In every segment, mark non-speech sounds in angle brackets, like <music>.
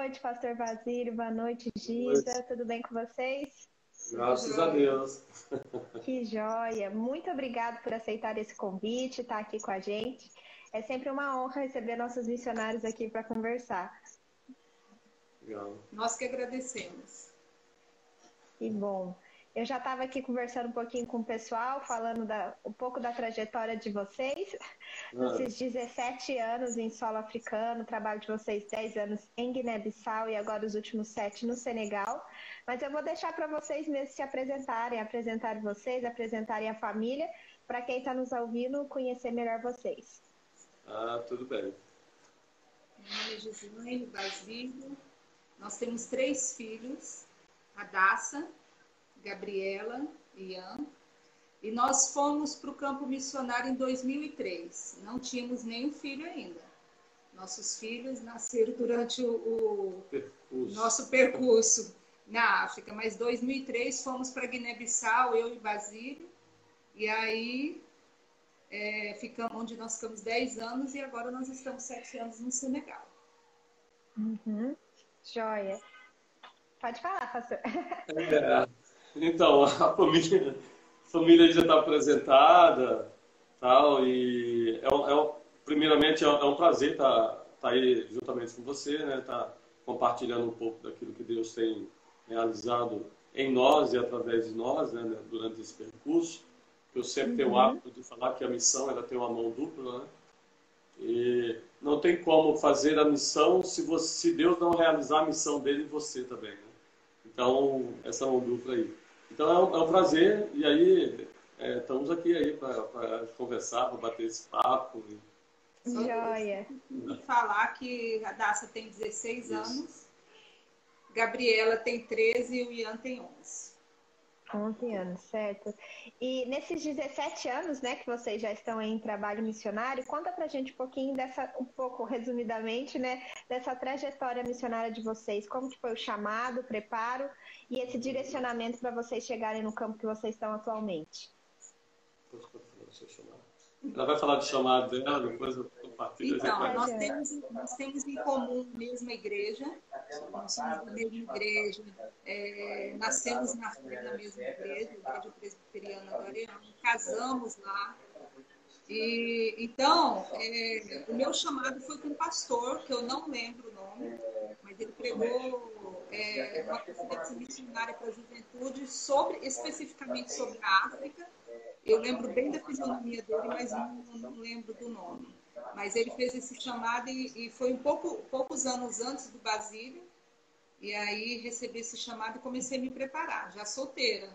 noite, pastor Basílio. Boa noite, Gisa. Tudo bem com vocês? Graças a Deus. <laughs> Que joia. Muito obrigado por aceitar esse convite, estar aqui com a gente. É sempre uma honra receber nossos missionários aqui para conversar. Legal. Nós que agradecemos. Que bom. Eu já estava aqui conversando um pouquinho com o pessoal, falando da, um pouco da trajetória de vocês. Ah. Esses 17 anos em solo africano, trabalho de vocês 10 anos em Guiné-Bissau e agora os últimos 7 no Senegal. Mas eu vou deixar para vocês mesmos se apresentarem, apresentarem vocês, apresentarem a família, para quem está nos ouvindo conhecer melhor vocês. Ah, tudo bem. Meu nome é Gislaine Basílio. Nós temos três filhos, a Daça, Gabriela e Ian. E nós fomos para o campo missionário em 2003. Não tínhamos nenhum filho ainda. Nossos filhos nasceram durante o, o percurso. nosso percurso na África. Mas em 2003 fomos para Guiné-Bissau, eu e Basílio. E aí é, ficamos, onde nós ficamos 10 anos e agora nós estamos 7 anos no Senegal. Uhum. Joia. Pode falar, pastor. É. Então, a família, a família já está apresentada, tal, e é, é, primeiramente é, é um prazer estar tá, tá aí juntamente com você, né, tá compartilhando um pouco daquilo que Deus tem realizado em nós e através de nós, né, durante esse percurso. Eu sempre uhum. tenho o uhum. hábito de falar que a missão ela tem uma mão dupla, né? E não tem como fazer a missão se, você, se Deus não realizar a missão dele em você também, né? Então, essa mão dupla aí. Então é um, é um prazer e aí é, estamos aqui aí para conversar, para bater esse papo. Joia. Falar que a Daça tem 16 Isso. anos, Gabriela tem 13 e o Ian tem 11. 11 anos, certo. E nesses 17 anos, né, que vocês já estão em trabalho missionário, conta pra gente um pouquinho dessa, um pouco resumidamente, né, dessa trajetória missionária de vocês, como que foi o chamado, o preparo e esse direcionamento para vocês chegarem no campo que vocês estão atualmente. Ela vai falar de chamado dela, depois eu compartilho. Então, nós temos, nós temos em comum a mesma igreja, somos da mesma igreja, é, nascemos na, na mesma igreja, igreja presbiteriana Guarani, casamos lá. E, então, é, o meu chamado foi com um pastor, que eu não lembro o nome, mas ele pregou é, uma conferência missionária para a juventude, sobre, especificamente sobre a África, eu lembro bem da fisionomia dele, mas não, não lembro do nome. Mas ele fez esse chamado e, e, foi um pouco, poucos anos antes do Basílio. E aí recebi esse chamado e comecei a me preparar, já solteira.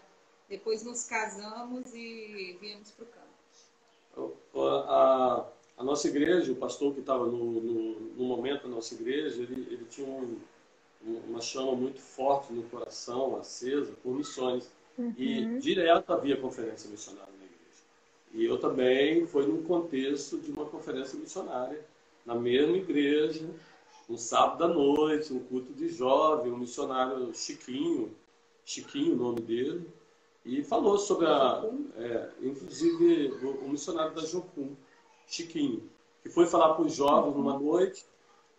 Depois nos casamos e viemos para o campo. A, a, nossa igreja, o pastor que estava no, no, no, momento da nossa igreja, ele, ele tinha um, uma chama muito forte no coração, acesa, por missões. Uhum. E direto havia conferência missionária. E eu também fui num contexto de uma conferência missionária, na mesma igreja, um sábado à noite, um culto de jovem, um missionário Chiquinho, Chiquinho o nome dele, e falou sobre a, é, inclusive o, o, missionário da Jocum, Chiquinho, que foi falar para os jovens numa noite,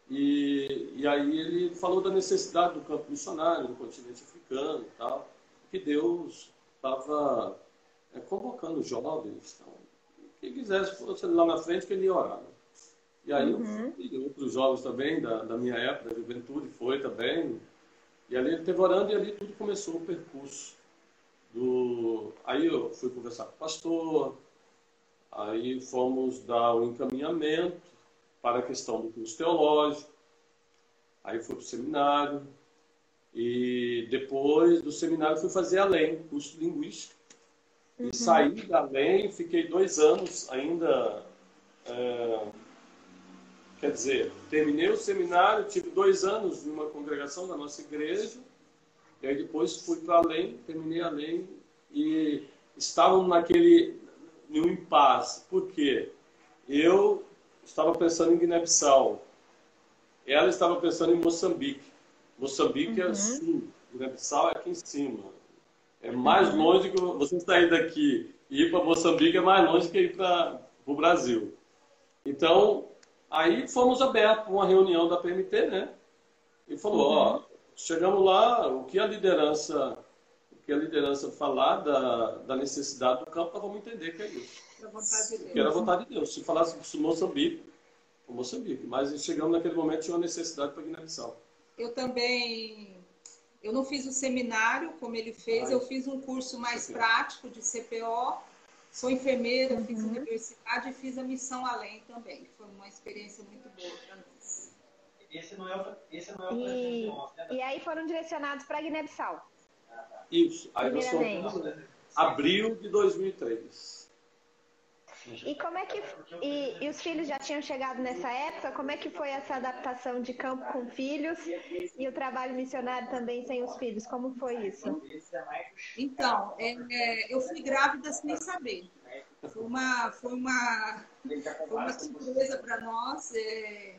e, e aí ele falou da necessidade do campo missionário no continente africano e tal que Deus estava é, convocando jovens, então, quem quisesse fosse lá na frente que ele ia orar. Né? E aí uhum. eu outros jovens também da, da minha época, da juventude, foi também. E ali ele esteve orando e ali tudo começou o percurso. Do... Aí eu fui conversar com o pastor, aí fomos dar o um encaminhamento para a questão do curso teológico, aí fui para o seminário, e depois do seminário fui fazer além, curso de linguística. Uhum. E saí da além, fiquei dois anos ainda. É, quer dizer, terminei o seminário, tive dois anos em uma congregação da nossa igreja. E aí depois fui para além, terminei além e estavam naquele no impasse. Por quê? Eu estava pensando em Guiné-Bissau. Ela estava pensando em Moçambique. Moçambique é uhum. é sul, Guiné-Bissau é aqui em cima. É mais longe que você sair daqui e ir para Moçambique é mais longe que ir para o Brasil. Então, aí fomos abertos para uma reunião da PMT, né? e falou, uhum. ó, chegamos lá, o que a liderança, o que a liderança falar da, da necessidade do campo, nós vamos entender que é isso. A vontade de Deus. Que era a vontade de Deus. Se falasse sobre Moçambique, Moçambique. Mas chegamos naquele momento tinha uma necessidade para Guiné-Bissau. Eu também, eu não fiz o seminário como ele fez, eu fiz um curso mais prático de CPO. Sou enfermeira, uhum. fiz universidade e fiz a missão além também. Foi uma experiência muito boa para nós. Esse não é o, esse não é o e, né? e aí foram direcionados para Guiné-Bissau. Isso. Aí nós fomos abril de 2003. E como é que e, e, os filhos já tinham chegado nessa época? Como é que foi essa adaptação de campo com filhos e o trabalho missionário também sem os filhos? Como foi isso? Então, é, é, eu fui grávida sem saber. Foi uma foi uma foi uma surpresa para nós. É,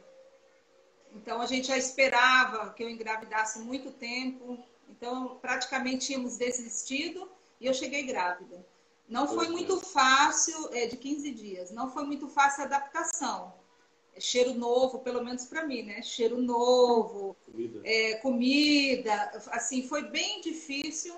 então a gente já esperava que eu engravidasse muito tempo. Então praticamente tínhamos desistido e eu cheguei grávida. Não foi muito fácil, é, de 15 dias, não foi muito fácil a adaptação. É cheiro novo, pelo menos para mim, né? Cheiro novo, comida. É, comida, assim, foi bem difícil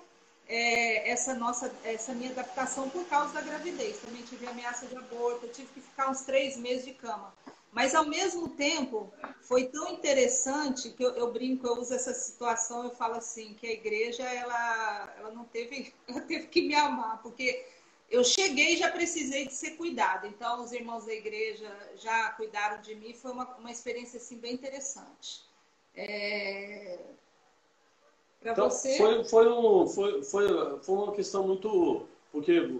é, essa nossa, essa minha adaptação por causa da gravidez. Também tive ameaça de aborto, tive que ficar uns três meses de cama. Mas ao mesmo tempo foi tão interessante que eu, eu, brinco, eu uso essa situação, eu falo assim que a igreja ela, ela não teve, <laughs> ela teve que me amar, porque eu cheguei e já precisei de ser cuidada. Então, os irmãos da igreja já cuidaram de mim. Foi uma, uma experiência assim, bem interessante. É... Para então, você. Foi, foi, um, foi, foi, foi uma questão muito. Porque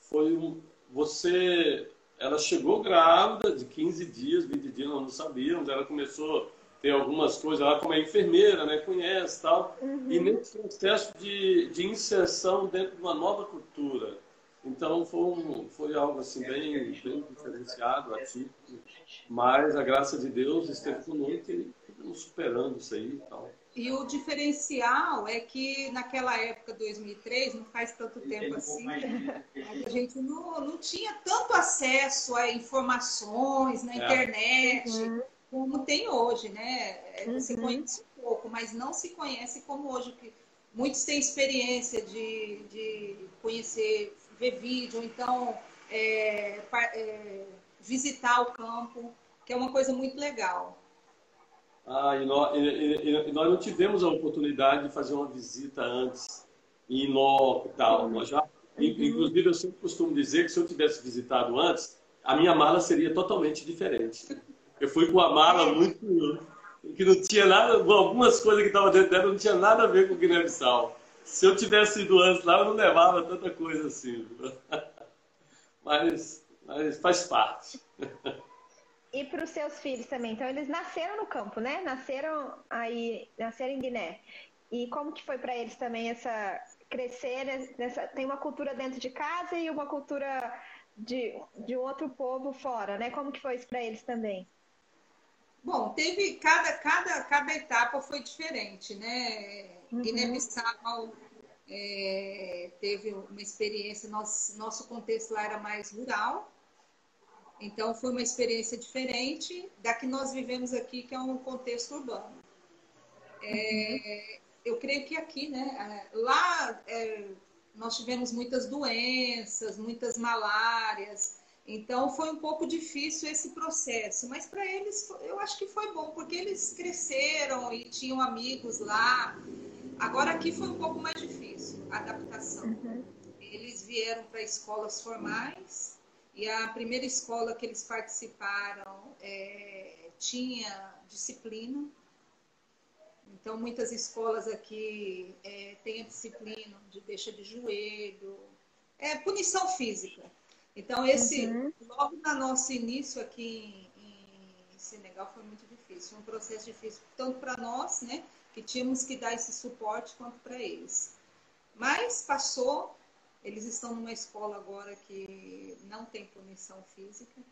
foi um, você. Ela chegou grávida de 15 dias, 20 dias, nós não sabíamos. Ela começou a ter algumas coisas lá, como é enfermeira, né? Conhece tal. Uhum. E nesse processo de, de inserção dentro de uma nova cultura então foi, um, foi algo assim bem, bem diferenciado, atípico, mas a graça de Deus esteve conosco e estamos superando isso aí e tal. E o diferencial é que naquela época, 2003, não faz tanto tempo assim, a gente não, não tinha tanto acesso a informações na é. internet uhum. como tem hoje, né? É, você uhum. conhece um pouco, mas não se conhece como hoje. que Muitos têm experiência de, de conhecer ver vídeo, então é, é, visitar o campo, que é uma coisa muito legal. Ah, e nós, e, e nós, não tivemos a oportunidade de fazer uma visita antes em loco e tal. Nós já, uhum. Inclusive, eu sempre costumo dizer que se eu tivesse visitado antes, a minha mala seria totalmente diferente. Eu fui com a mala é. muito. que não tinha nada, algumas coisas que estavam dentro dela não tinha nada a ver com Guiné-Bissau. Se eu tivesse ido antes lá, eu não levava tanta coisa assim. <laughs> Mas, mas faz parte. E para os seus filhos também. Então, eles nasceram no campo, né? Nasceram aí, nasceram em Guiné. E como que foi para eles também essa crescer nessa, tem uma cultura dentro de casa e uma cultura de, de outro povo fora, né? Como que foi isso para eles também? Bom, teve cada, cada, cada etapa foi diferente, né? Uhum. Guiné-Bissau é, teve uma experiência, nosso, nosso contexto lá era mais rural, então foi uma experiência diferente da que nós vivemos aqui, que é um contexto urbano. É, eu creio que aqui, né? Lá é, nós tivemos muitas doenças, muitas malárias, então foi um pouco difícil esse processo, mas para eles eu acho que foi bom, porque eles cresceram e tinham amigos lá. Agora aqui foi um pouco mais difícil a adaptação. Uhum. Eles vieram para escolas formais e a primeira escola que eles participaram é, tinha disciplina. Então muitas escolas aqui é, têm a disciplina de deixa de joelho, é punição física. Então, esse, uhum. logo no nosso início aqui em, em Senegal foi muito difícil, foi um processo difícil, tanto para nós, né, que tínhamos que dar esse suporte, quanto para eles. Mas passou, eles estão numa escola agora que não tem punição física,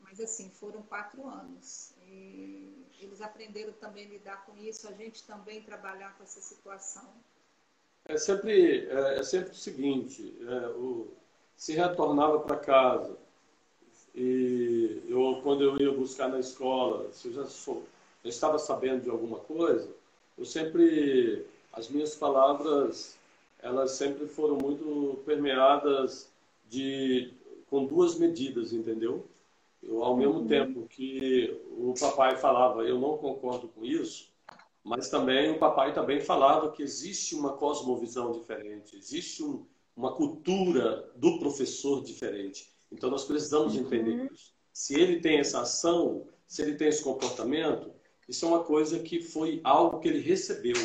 mas assim, foram quatro anos. E eles aprenderam também a lidar com isso, a gente também trabalhar com essa situação. É sempre, é, é sempre o seguinte, é, o se retornava para casa. E eu, quando eu ia buscar na escola, se eu já sou, eu estava sabendo de alguma coisa, eu sempre, as minhas palavras, elas sempre foram muito permeadas de, com duas medidas, entendeu? Eu, ao mesmo uhum. tempo que o papai falava, eu não concordo com isso, mas também o papai também falava que existe uma cosmovisão diferente, existe um, uma cultura do professor diferente. Então nós precisamos uhum. entender isso. Se ele tem essa ação, se ele tem esse comportamento, isso é uma coisa que foi algo que ele recebeu.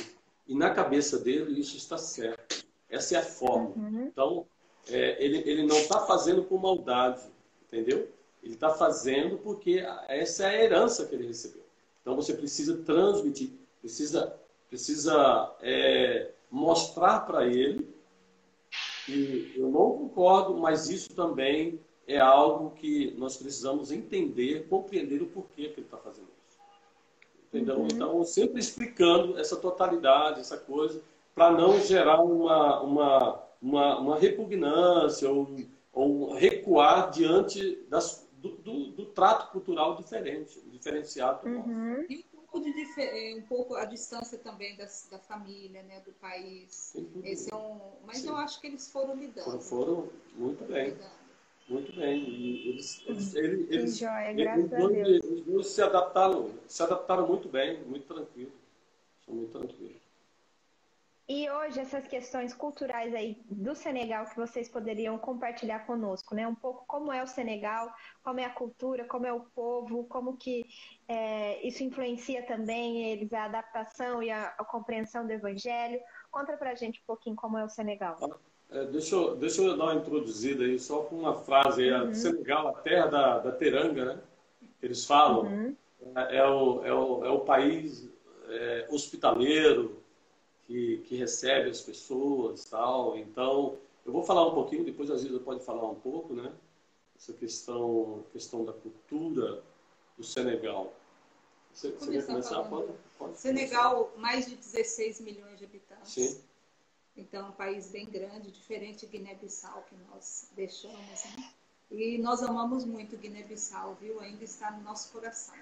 E na cabeça dele isso está certo. Essa é a forma. Uhum. Então, é, ele, ele não está fazendo por maldade, entendeu? Ele está fazendo porque essa é a herança que ele recebeu. Então você precisa transmitir precisa, precisa é, mostrar para ele que eu não concordo, mas isso também é algo que nós precisamos entender, compreender o porquê que ele está fazendo isso. Entendeu? Uhum. Então, sempre explicando essa totalidade, essa coisa, para não gerar uma, uma, uma, uma repugnância ou, ou recuar diante das, do, do, do, trato cultural diferente, diferenciado. Uhum pouco de é, um pouco a distância também das, da família, né, do país. Esse é um, mas Sim. eu acho que eles foram lidando. Foram muito bem. Lidando. Muito bem. Eles, eles, eles, eles, joia, graças a Deus. Eles se adaptaram, se adaptaram muito bem, muito tranquilo. São muito tranquilos. E hoje essas questões culturais aí do Senegal que vocês poderiam compartilhar conosco, né? Um pouco como é o Senegal, como é a cultura, como é o povo, como que é, isso influencia também eles a adaptação e a, a, compreensão do Evangelho. Conta pra gente um pouquinho como é o Senegal. É, deixa, eu, deixa eu dar uma introduzida aí só com uma frase aí, uhum. Senegal, a terra da, da teranga, né? Eles falam, uhum. é, é, o, é, o, é o país é, hospitaleiro, que, que recebe as pessoas tal. Então, eu vou falar um pouquinho, depois a Zilda pode falar um pouco, né? Essa questão, questão da cultura do Senegal. Você, você quer começar? Pode, pode Senegal, começar. mais de 16 milhões de habitantes. Sim. Então, é um país bem grande, diferente de Guiné-Bissau, que nós deixamos, né? E nós amamos muito Guiné-Bissau, viu? Ainda está no nosso coração.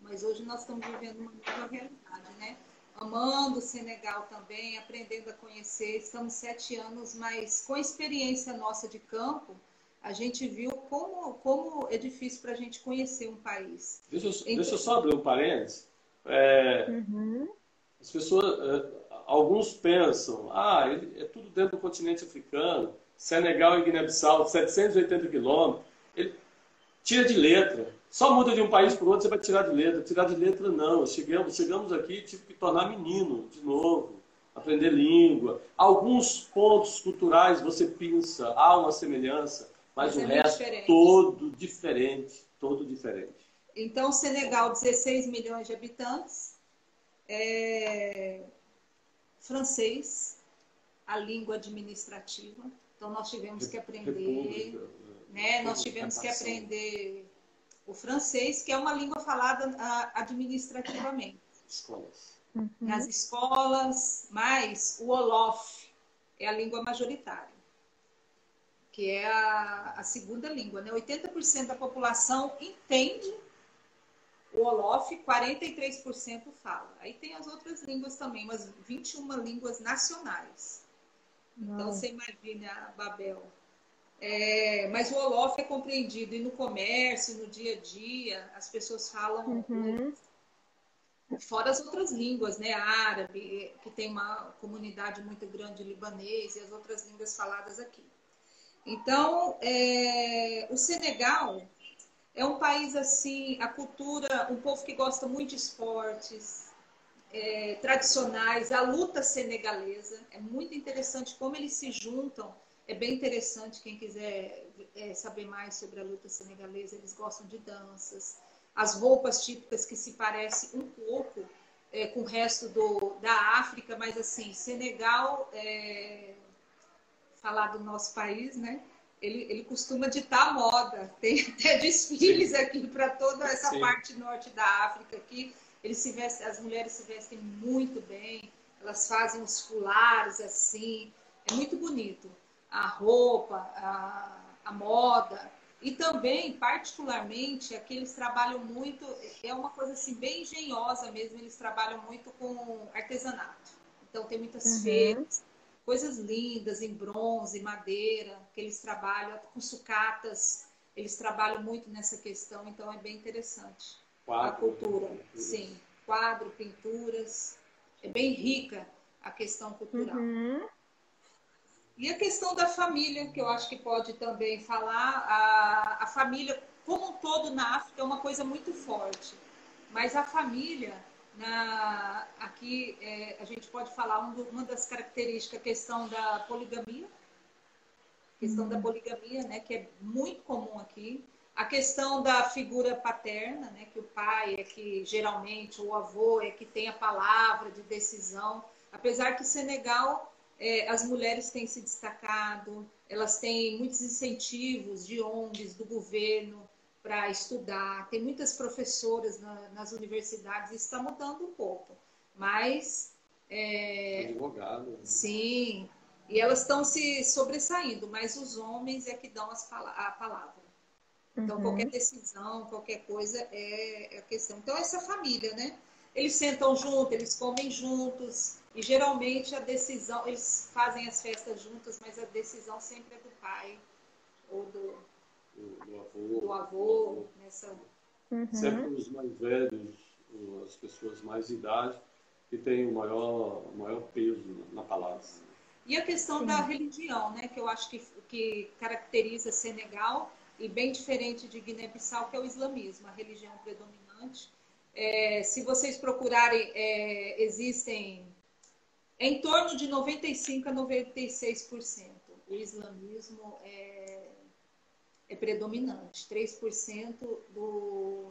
Mas hoje nós estamos vivendo uma nova realidade, né? amando o Senegal também, aprendendo a conhecer. Estamos sete anos, mas com a experiência nossa de campo, a gente viu como, como é difícil para a gente conhecer um país. Deixa eu, então, deixa eu só abrir um parênteses. É, uhum. As pessoas, é, alguns pensam, ah, é tudo dentro do continente africano, Senegal e Guiné-Bissau, 780 quilômetros. Ele tira de letra. Só muda de um país para o outro, você vai tirar de letra. Tirar de letra, não. Chegamos, chegamos aqui e tive que tornar menino de novo, aprender língua. Alguns pontos culturais você pensa, há uma semelhança, mas, mas o é resto diferente. todo diferente. Todo diferente. Então, Senegal, 16 milhões de habitantes. É... Francês, a língua administrativa. Então, nós tivemos que aprender. República, né? Nós tivemos que aprender o francês, que é uma língua falada ah, administrativamente. Escolas. Uhum. Nas escolas, mas o Olof é a língua majoritária, que é a, a segunda língua. Né? 80% da população entende o Olof, 43% fala. Aí tem as outras línguas também, mas 21 línguas nacionais. Então, você imagina, Babel, é, mas o Olof é compreendido e no comércio, no dia a dia, as pessoas falam uhum. fora as outras línguas, né? Árabe, que tem uma comunidade muito grande libanês e as outras línguas faladas aqui. Então, é, o Senegal é um país assim, a cultura, um povo que gosta muito de esportes é, tradicionais, a luta senegalesa é muito interessante como eles se juntam é bem interessante, quem quiser é, saber mais sobre a luta senegalesa, eles gostam de danças. As roupas típicas que se parecem um pouco é, com o resto do, da África, mas assim, Senegal, é, falar do nosso país, né? Ele, ele costuma ditar moda. Tem <laughs> até desfiles Sim. aqui para toda essa Sim. parte norte da África aqui. Eles se vestem, as mulheres se vestem muito bem, elas fazem os fulares assim, é muito bonito a roupa, a, a moda. E também, particularmente, aqui eles trabalham muito, é uma coisa assim bem engenhosa mesmo, eles trabalham muito com artesanato. Então tem muitas uhum. feiras, coisas lindas em bronze, madeira, que eles trabalham com sucatas, eles trabalham muito nessa questão, então é bem interessante. Quadro, a cultura, sim. Quadro, pinturas, é bem rica a questão cultural. Uhum. E a questão da família, que eu acho que pode também falar, a, a família como um todo na África é uma coisa muito forte, mas a família, na, aqui é, a gente pode falar um uma das características, a questão da poligamia, questão da uhum. poligamia, né, que é muito comum aqui, a questão da figura paterna, né, que o pai é que geralmente o avô é que tem a palavra de decisão, apesar que Senegal é, as mulheres têm se destacado, elas têm muitos incentivos de ONGs, do governo, para estudar. Tem muitas professoras na, nas universidades, isso está mudando um pouco. Mas. É, Advogado. Né? Sim, e elas estão se sobressaindo, mas os homens é que dão as, a palavra. Então, uhum. qualquer decisão, qualquer coisa é, é a questão. Então, essa família, né? Eles sentam juntos, eles comem juntos, e geralmente a decisão, eles fazem as festas juntas, mas a decisão sempre é do pai ou do, do, do avô. Do avô, nessa... Uhum. Sempre os mais velhos, as pessoas mais de idade, que têm o maior, o maior peso na palavra. E a questão Sim. da religião, né, que eu acho que, que caracteriza Senegal e bem diferente de Guiné-Bissau, que é o islamismo, a religião predominante. É, se vocês procurarem, é, existem em torno de 95% a 96%. O islamismo é, é predominante. 3% do,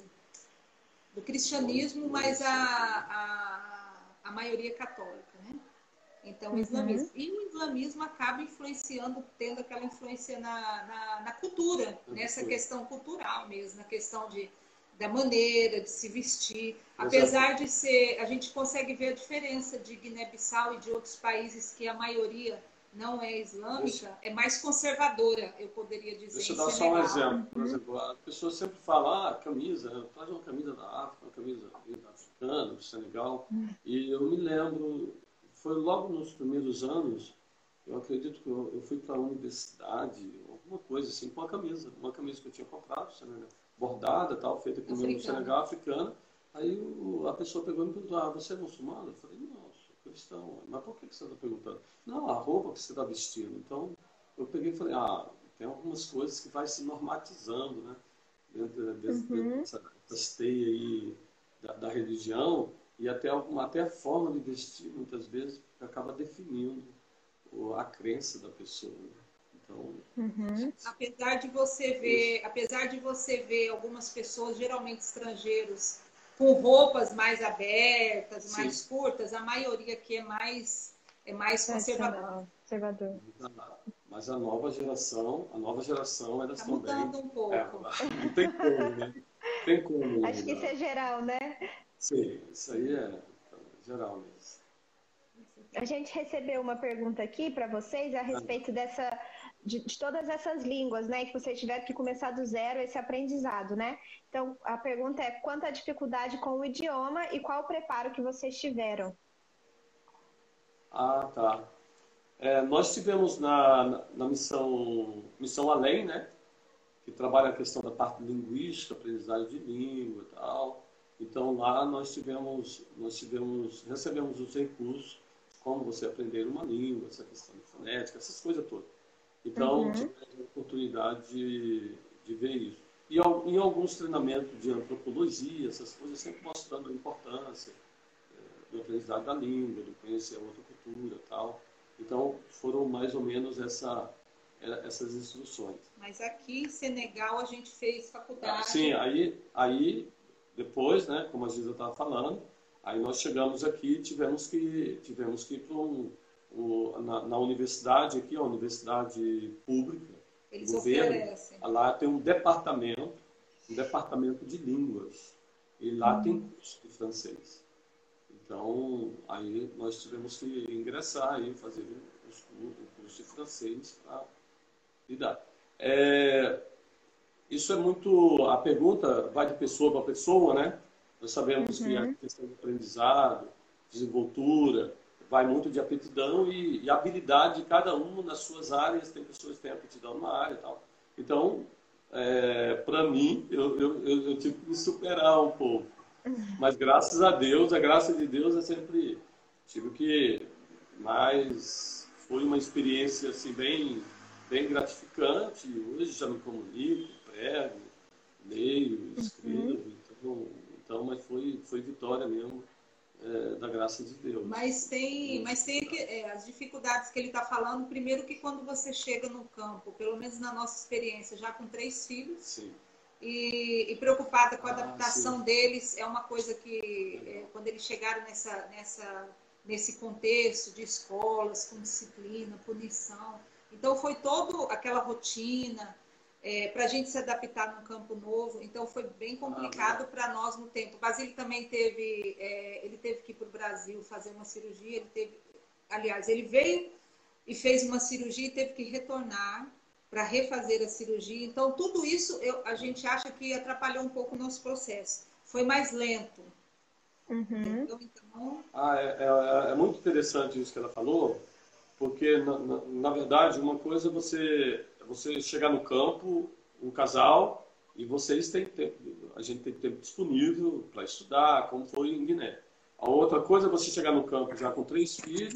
do cristianismo, mas a, a, a maioria católica, né? Então, o uhum. islamismo. Uhum. E o islamismo acaba influenciando, tendo aquela influência na, na, na cultura, nessa questão cultural mesmo, na questão de da maneira de se vestir. Apesar de ser, a gente consegue ver a diferença de Guiné-Bissau e de outros países que a maioria não é islâmica, é mais conservadora, eu poderia dizer. Deixa eu dar só um exemplo. Por exemplo, a pessoa sempre fala, ah, camisa, traz uma camisa da África, uma camisa africana, do Senegal. E eu me lembro, foi logo nos primeiros anos, eu acredito que eu, eu fui para a universidade, alguma coisa assim, com uma camisa, uma camisa que eu tinha comprado, Senegal bordada, tal, feita aqui no Senegal, africana. Aí a pessoa pegou e me perguntou, ah, você é muçulmano? Eu falei, cristão. Mas por que você está perguntando? Não, a roupa que você está vestindo. Então, eu peguei e falei, ah, tem algumas coisas que vai se normatizando, né? Dentro, dentro, uhum. dessa, dessa teia aí da, da, religião e até, alguma, até a forma de vestir, muitas vezes, acaba definindo a crença da pessoa. Né? Então, uhum. apesar de você ver, isso. apesar de você ver algumas pessoas, geralmente estrangeiros, com roupas mais abertas, Sim. mais curtas, a maioria aqui é mais é mais conservadora. Conservador. Mas a nova geração, a nova geração elas tá também. mudando um pouco. É, não tem como, né? Tem como. Acho que isso é geral, né? Sim, isso aí é geral mesmo. A gente recebeu uma pergunta aqui para vocês a respeito dessa de, de, todas essas línguas, né? Que você tiver que começar do zero esse aprendizado, né? Então, a pergunta é quanta dificuldade com o idioma e qual o preparo que vocês tiveram? Ah, tá. É, nós tivemos na, na, na, missão, missão Além, né? Que trabalha a questão da parte linguística, aprendizagem de língua e tal. Então, lá nós tivemos, nós tivemos, recebemos os recursos, como você aprender uma língua, essa questão de fonética, essas coisas todas. Então, uhum. tive a oportunidade de, de ver isso. E em alguns treinamentos de antropologia, essas coisas, sempre mostrando a importância é, do aprendizado da língua, do conhecer a outra cultura tal. Então, foram mais ou menos essa, é, essas instruções. Mas aqui em Senegal a gente fez faculdade. sim, aí, aí depois, né, como a Giza estava falando, aí nós chegamos aqui e tivemos que, tivemos que ir para um, o, na, na, universidade aqui, a universidade pública, Eles governo, oferecem. lá tem um departamento, um departamento de línguas. E lá uhum. tem curso de francês. Então, aí nós tivemos que ingressar e fazer o curso de francês para lidar. É, isso é muito. A pergunta vai de pessoa para pessoa, né? Nós sabemos uhum. que a questão do aprendizado, desenvoltura, vai muito de aptidão e, e, habilidade de cada um nas suas áreas. Tem pessoas que têm aptidão numa área e tal. Então, é, para mim, eu, eu, eu, eu, tive que me superar um pouco. Mas graças a Deus, a graça de Deus é sempre. Tive que. Mas foi uma experiência assim, bem, bem gratificante. Hoje já me comunico, prego, leio, escrevo. Uhum. Então, então, mas foi, foi vitória mesmo é, da graça de Deus. Mas tem, mas tem é, as dificuldades que ele está falando. Primeiro que quando você chega no campo, pelo menos na nossa experiência, já com três filhos, sim. E, e, preocupada com a ah, adaptação deles, é uma coisa que é, quando eles chegaram nessa, nessa, nesse contexto de escolas com disciplina, punição, então foi toda aquela rotina é, para a gente se adaptar num campo novo. Então foi bem complicado ah, para nós no tempo. O Basílio também teve, é, ele teve que ir para o Brasil fazer uma cirurgia. Ele teve, aliás, ele veio e fez uma cirurgia e teve que retornar para refazer a cirurgia. Então tudo isso eu, a gente acha que atrapalhou um pouco o nosso processo. Foi mais lento. Uhum. Então, ah, é, é, é, muito interessante isso que ela falou, porque na, na, na verdade uma coisa é você você chegar no campo, um casal, e vocês têm tempo, a gente tem tempo disponível para estudar, como foi em Guiné. A outra coisa é você chegar no campo já com três filhos,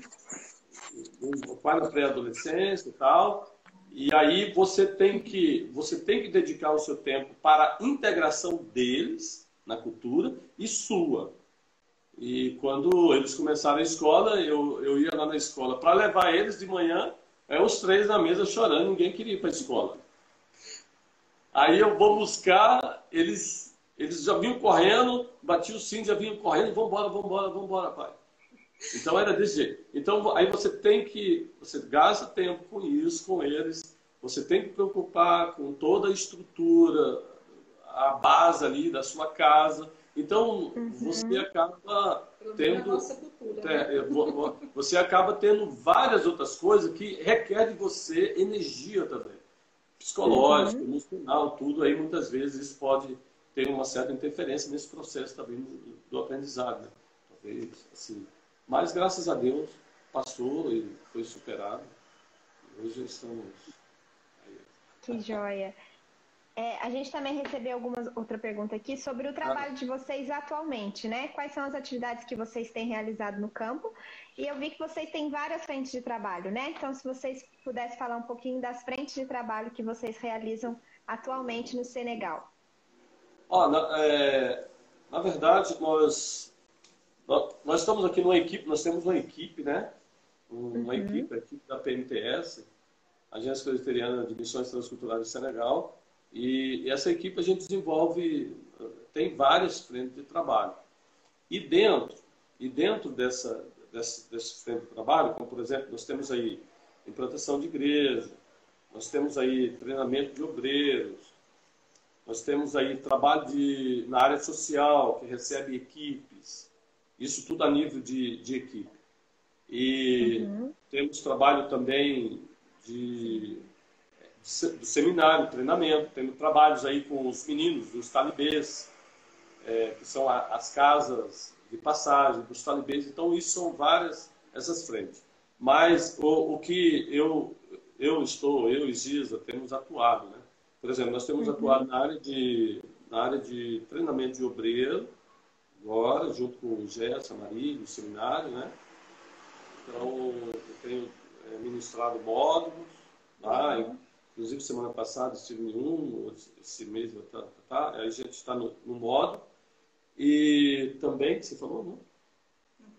um pai na pré-adolescência e tal, e aí você tem que você tem que dedicar o seu tempo para a integração deles na cultura e sua. E quando eles começaram a escola, eu, eu ia lá na escola para levar eles de manhã é os três na mesa chorando, ninguém queria ir para a escola. Aí eu vou buscar, eles, eles já vinham correndo, bati o sino, já vinham correndo, vamos embora, vamos embora, vamos embora, pai. Então era desse jeito. Então aí você tem que, você gasta tempo com isso, com eles, você tem que preocupar com toda a estrutura, a base ali da sua casa. Então uhum. você acaba tendo. Cultura, né? é, você acaba tendo várias outras coisas que requer de você energia também. Psicológica, uhum. emocional, tudo aí muitas vezes isso pode ter uma certa interferência nesse processo também do, do aprendizado. Né? Talvez, assim. Mas graças a Deus passou e foi superado. Hoje estamos. Aí. Que joia! É, a gente também recebeu algumas outra pergunta aqui sobre o trabalho de vocês atualmente, né? Quais são as atividades que vocês têm realizado no campo? E eu vi que vocês têm várias frentes de trabalho, né? Então, se vocês pudessem falar um pouquinho das frentes de trabalho que vocês realizam atualmente no Senegal. Ó, na, é, na verdade, nós, nós estamos aqui numa equipe, nós temos uma equipe, né? Uma uhum. equipe, a equipe da PMTS, Agência Presbiteriana de Missões Transculturais do Senegal, e essa equipe a gente desenvolve, tem várias frentes de trabalho. E dentro, e dentro dessa, dessa, desse frente de trabalho, como por exemplo, nós temos aí implantação de igreja, nós temos aí treinamento de obreiros, nós temos aí trabalho de, na área social, que recebe equipes, isso tudo a nível de, de equipe. E uhum. temos trabalho também de seminário, treinamento, tendo trabalhos aí com os meninos, os talibês, é, que são as casas de passagem dos talibês. Então, isso são várias essas frentes. Mas o, o que eu, eu estou, eu e Giza, temos atuado, né? Por exemplo, nós temos uhum. atuado na área, de, na área de treinamento de obreiro, agora, junto com o Gerson, a Maria, o seminário, né? Então, eu tenho é, ministrado módulos lá, uhum. Inclusive, semana passada estive em um, esse mês, tá, tá, tá, a gente está no, no, modo. E também, que você falou, não?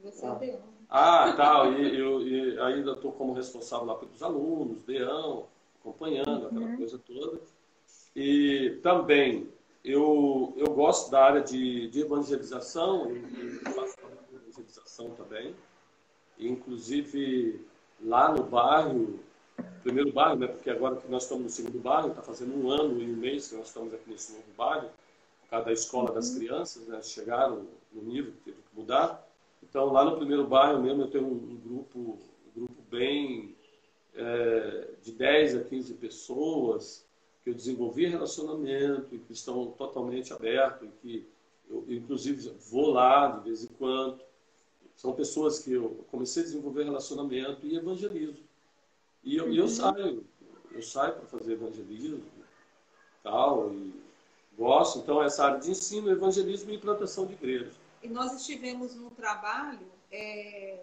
Você ah. é Deão. Ah, tal. E, eu, e ainda estou como responsável lá pelos alunos, Deão, acompanhando uhum. aquela coisa toda. E também, eu, eu gosto da área de, de evangelização, eu faço evangelização também. inclusive, lá no bairro, primeiro bairro, né, porque agora que nós estamos no segundo bairro, está fazendo um ano e um mês que nós estamos aqui nesse novo bairro, por causa da escola das uhum. crianças, né, chegaram no nível que teve que mudar. Então, lá no primeiro bairro mesmo, eu tenho um, um grupo, um grupo bem é, de 10 a 15 pessoas, que eu desenvolvi relacionamento e que estão totalmente abertos, e que eu, inclusive, vou lá de vez em quando. São pessoas que eu comecei a desenvolver relacionamento e evangelizo. E eu, uhum. eu saio, eu saio para fazer evangelismo, tal, e gosto. Então, essa área de ensino, evangelismo e implantação de igrejas. E nós estivemos no trabalho, é,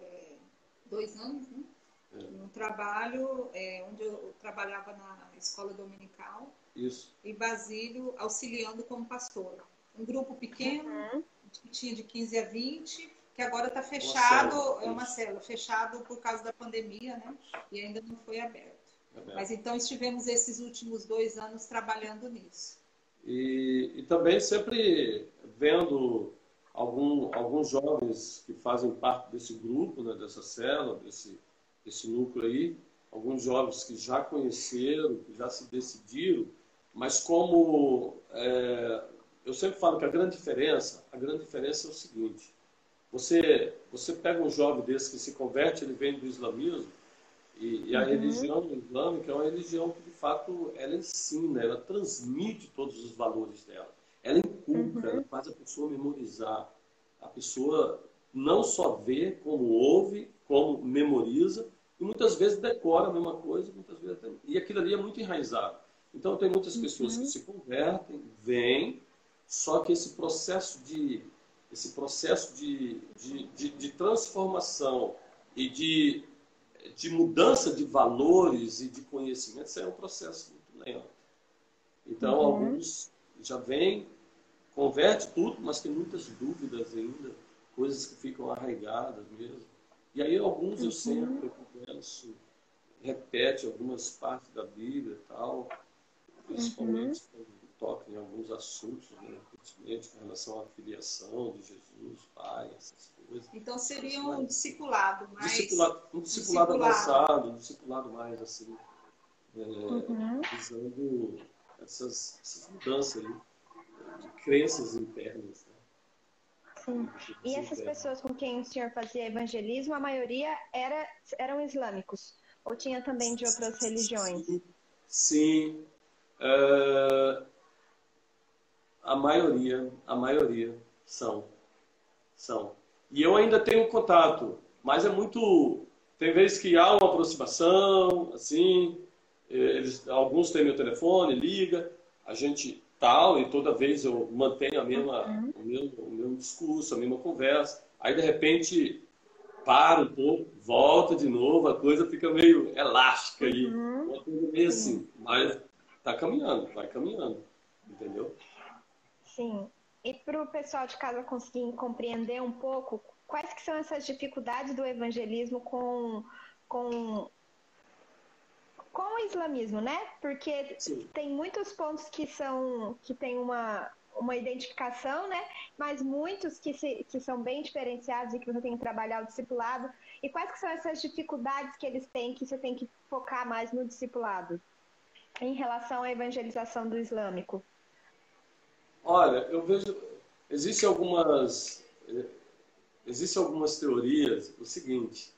dois anos, né? É. No trabalho é, onde eu trabalhava na escola dominical. Isso. E Basílio auxiliando como pastor um grupo pequeno, uhum. que tinha de 15 a 20, que agora está fechado, uma é uma célula, fechado por causa da pandemia, né? E ainda não foi aberto. aberto. Mas então estivemos esses últimos dois anos trabalhando nisso. E, e também sempre vendo algum, alguns jovens que fazem parte desse grupo, né, dessa célula, desse, desse núcleo aí, alguns jovens que já conheceram, que já se decidiram, mas como é, eu sempre falo que a grande diferença, a grande diferença é o seguinte: você, você pega um jovem desse que se converte, ele vem do islamismo, e, e a uhum. religião islâmica é uma religião que, de fato, ela ensina, ela transmite todos os valores dela. Ela inculca, uhum. ela faz a pessoa memorizar. A pessoa não só vê, como ouve, como memoriza, e muitas vezes decora a mesma coisa, muitas vezes e aquilo ali é muito enraizado. Então, tem muitas pessoas uhum. que se convertem, vêm, só que esse processo de, esse processo de, de, de, de transformação e de, de mudança de valores e de conhecimentos é um processo muito lento. Então, uhum. alguns já vêm, converte tudo, mas tem muitas dúvidas ainda, coisas que ficam arraigadas mesmo. E aí alguns uhum. eu sempre converso, repete algumas partes da Bíblia e tal, principalmente uhum toca em alguns assuntos, né, principalmente com relação à filiação de Jesus, Pai, essas coisas. Então seria um discipulado mais... Discipulado, um discipulado, discipulado, avançado, um discipulado mais assim, é, uhum. visando essas, essas mudanças aí, de crenças internas. Né? Sim. E essas pessoas com quem o senhor fazia evangelismo, a maioria era, eram islâmicos? Ou tinha também de outras religiões? Sim. Sim. Uh, a maioria, a maioria são. São. E eu ainda tenho contato, mas é muito. Tem vezes que há uma aproximação, assim, eles, alguns têm meu telefone, liga, a gente tal, e toda vez eu mantenho a mesma, uhum. o, mesmo, o mesmo discurso, a mesma conversa. Aí, de repente, para um pouco, volta de novo, a coisa fica meio elástica aí. Uhum. Uma coisa meio assim, mas tá caminhando, vai caminhando, entendeu? Sim. E para o pessoal de casa conseguir compreender um pouco, quais que são essas dificuldades do evangelismo com, com, com o islamismo, né? Porque Sim. tem muitos pontos que são que tem uma, uma identificação, né? Mas muitos que, se, que são bem diferenciados e que você tem que trabalhar o discipulado. E quais que são essas dificuldades que eles têm que você tem que focar mais no discipulado em relação à evangelização do islâmico? Olha, eu vejo. Existem algumas. Existem algumas teorias. O seguinte.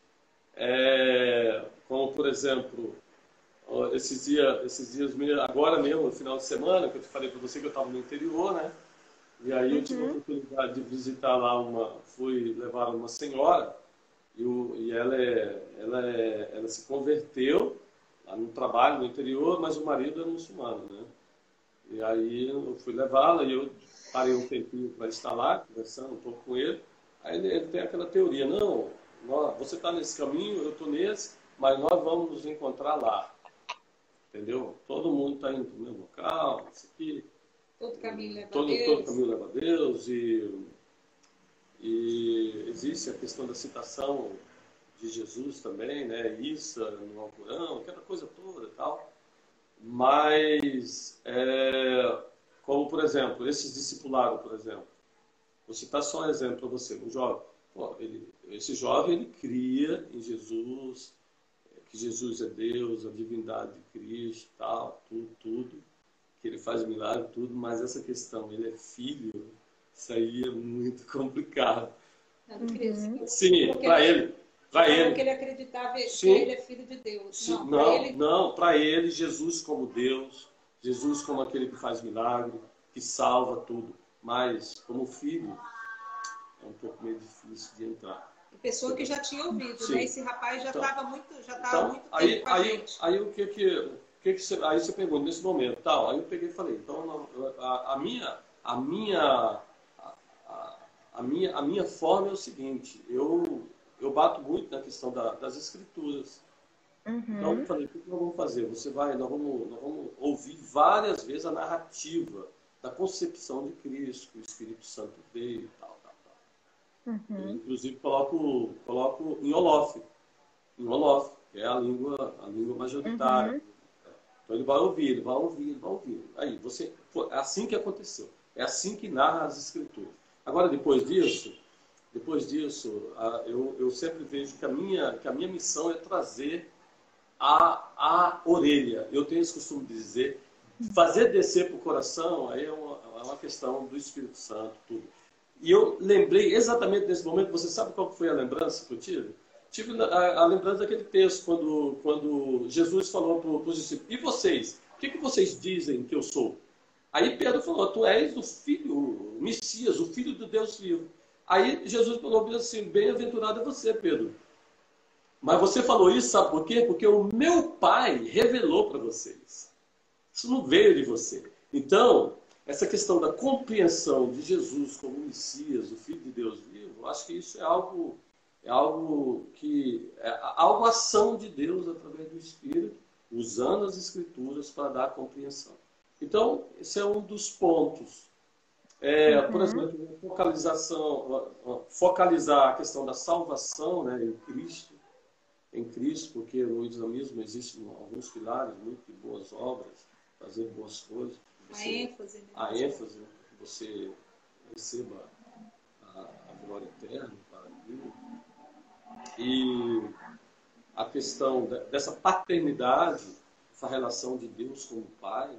É, como, por exemplo, esses dias, esses dias, agora mesmo, no final de semana, que eu te falei para você que eu estava no interior, né? E aí eu tive a uhum. oportunidade de visitar lá uma. Fui levar uma senhora. E, o, e ela, é, ela, é, ela se converteu lá no trabalho no interior, mas o marido é muçulmano, né? E aí eu fui levá-la e eu parei um tempinho para estar lá, conversando um pouco com ele. Aí ele, ele tem aquela teoria, não, nós, você está nesse caminho, eu estou nesse, mas nós vamos nos encontrar lá. Entendeu? Todo mundo está indo para o mesmo local, isso aqui. Todo caminho leva todo, a Deus. Todo caminho leva a Deus. E, e existe a questão da citação de Jesus também, né? Issa no Alcorão, aquela coisa toda e tal. Mas, é, como por exemplo, esses discipulados, por exemplo, vou citar só um exemplo para você, um jovem. Pô, ele, esse jovem ele cria em Jesus, que Jesus é Deus, a divindade de Cristo, tal, tudo, tudo, que ele faz milagre, tudo, mas essa questão, ele é filho, isso aí é muito <laughs> complicado. Sim, para ele. Para ele. que ele acreditava Sim. que ele é filho de Deus. Sim. Não, não, para ele... Jesus como Deus, Jesus como aquele que faz milagre, que salva tudo. Mas, como filho, é um pouco meio difícil de entrar. Pessoa que já tinha ouvido, Sim. né? Esse rapaz já Então- estava muito, já estava Então, muito aí, aí, aí o que que, que, que você, aí você pergunta nesse momento, tal, aí eu peguei e falei, então a, a minha, a minha, a minha, a minha forma é o seguinte, eu, eu bato muito na questão da- das escrituras. Então Uhum. eu falei, o que nós vamos fazer? Você vai, nós vamos, nós vamos ouvir várias vezes a narrativa da concepção de Cristo, que o Espírito Santo veio e tal, tal, tal. Uhum. Inclusive coloco, coloco em Olof, em Olof, que é a língua, a língua majoritária. Uhum. Então ele vai ouvir, ele vai ouvir, ele vai ouvir. Aí você, é assim que aconteceu. É assim que narra as escrituras. Agora depois disso, depois disso, eu, eu sempre vejo que a minha, que a minha missão é trazer a, a orelha. Eu tenho esse costume de dizer, fazer descer para o coração, aí é uma, é uma questão do Espírito Santo, tudo. E eu lembrei exatamente desse momento, você sabe qual foi a lembrança que eu tive? Tive a, a lembrança daquele texto, quando, quando Jesus falou para os discípulos, e vocês? O que, que vocês dizem que eu sou? Aí Pedro falou, tu és o filho, o Messias, o filho do Deus vivo. Aí Jesus falou assim, bem-aventurado é você, Pedro. Mas você falou isso, sabe por quê? Porque o meu pai revelou para vocês. Isso não veio de você. Então, essa questão da compreensão de Jesus como Messias, o Filho de Deus vivo, acho que isso é algo, é algo que é algo ação de Deus através do Espírito, usando as Escrituras para dar compreensão. Então, esse é um dos pontos. É, Por exemplo, focalização, focalizar a questão da salvação né, em Cristo, em Cristo, porque no islamismo existem alguns pilares muito de boas obras, fazer boas coisas. A Você- ênfase, né? a ênfase, né, que você receba a, a glória eterna para Deus. E a questão de- dessa paternidade, essa relação de Deus como Pai,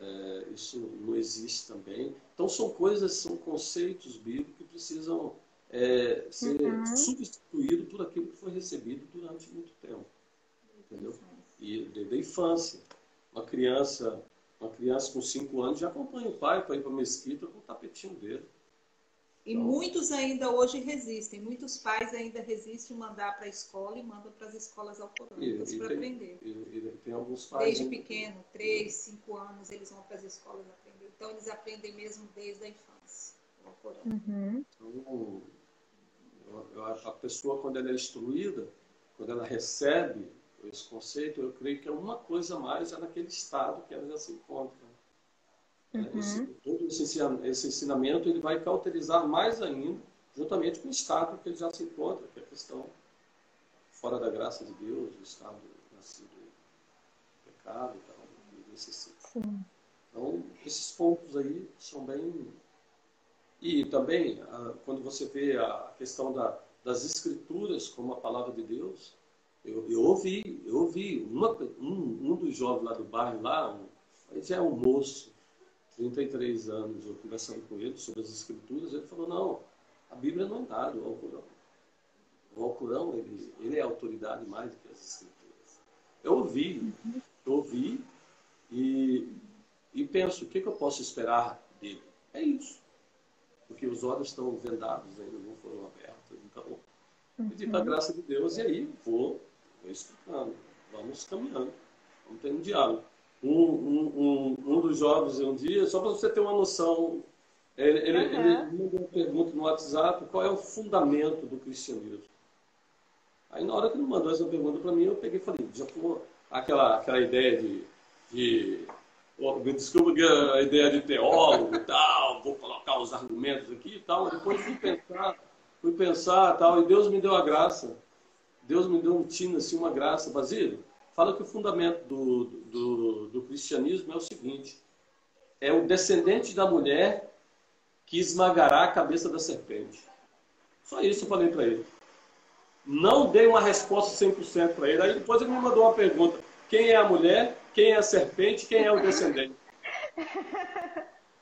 é, isso não existe também. Então são coisas, são conceitos bíblicos que precisam é, ser Uhum. substituídos por aquilo que foi recebido durante muito tempo. Entendeu? E desde a infância. Uma criança, uma criança com 5 anos já acompanha o pai para ir para a mesquita com o tapetinho dele. E muitos ainda hoje resistem, muitos pais ainda resistem em mandar para a escola e mandam para as escolas alcorânicas para aprender. E, e tem alguns pais. Desde ainda- pequeno, 3, 5 anos, eles vão para as escolas aprender. Então, eles aprendem mesmo desde a infância. o Alcorão. Uhum. Então, eu- eu acho que a pessoa, quando ela é instruída, quando ela recebe esse conceito, eu creio que é uma coisa a mais é naquele estado que ela já se encontra. Uhum. Esse, todo esse, ensina- esse ensinamento ele vai cauterizar mais ainda, juntamente com o estado que ele já se encontra, que é a questão fora da graça de Deus, o estado nascido em pecado e tal, e. Então, esses pontos aí são bem. E também, ah, quando você vê a questão da- das escrituras como a palavra de Deus, eu, eu ouvi, eu ouvi uma- um, um dos jovens lá do bairro, lá, um, ele já é um moço, 33 anos, eu conversando com ele sobre as escrituras, ele falou, não, a Bíblia não é dada ao Alcorão. O Alcorão, ele, ele é autoridade mais do que as escrituras. Eu ouvi, eu ouvi e, e penso, o que, que eu posso esperar dele? É isso. Porque os olhos estão vendados ainda, não foram abertos. Então, pedir para a graça de Deus e aí vou, vou explicando. Vamos caminhando. Vamos tendo um diálogo. Um, um, um, um dos jovens, um dia, só para você ter uma noção, ele, ele, Aham. ele mandou uma pergunta no WhatsApp, qual é o fundamento do cristianismo? Aí na hora que ele mandou essa pergunta para mim, eu peguei e falei, já foi aquela, aquela ideia de, de me desculpa que a ideia de teólogo e tal, vou colocar os argumentos aqui e tal, depois fui pensar, fui pensar tal, e Deus me deu a graça. Deus me deu um tino, assim, uma graça. Basílio, fala que o fundamento do, do, do cristianismo é o seguinte, é o descendente da mulher que esmagará a cabeça da serpente. Só isso eu falei para ele. Não dei uma resposta 100% para ele. Aí depois ele me mandou uma pergunta. Quem é a mulher? Quem é a serpente? Quem é o descendente?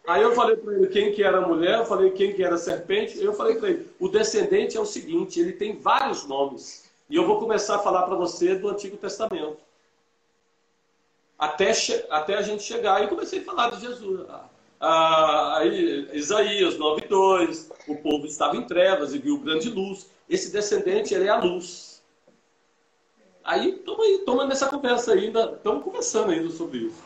Aí eu falei para ele quem que era a mulher, eu falei quem que era a serpente. Eu falei para ele, o descendente é o seguinte, ele tem vários nomes. E eu vou começar a falar para você do Antigo Testamento. Até, até a gente chegar. E comecei a falar de Jesus. Ah, aí, Isaías 9,2, o povo estava em trevas e viu grande luz. Esse descendente, ele é a luz. Aí, estamos aí, estamos nessa conversa ainda, estamos conversando ainda sobre isso.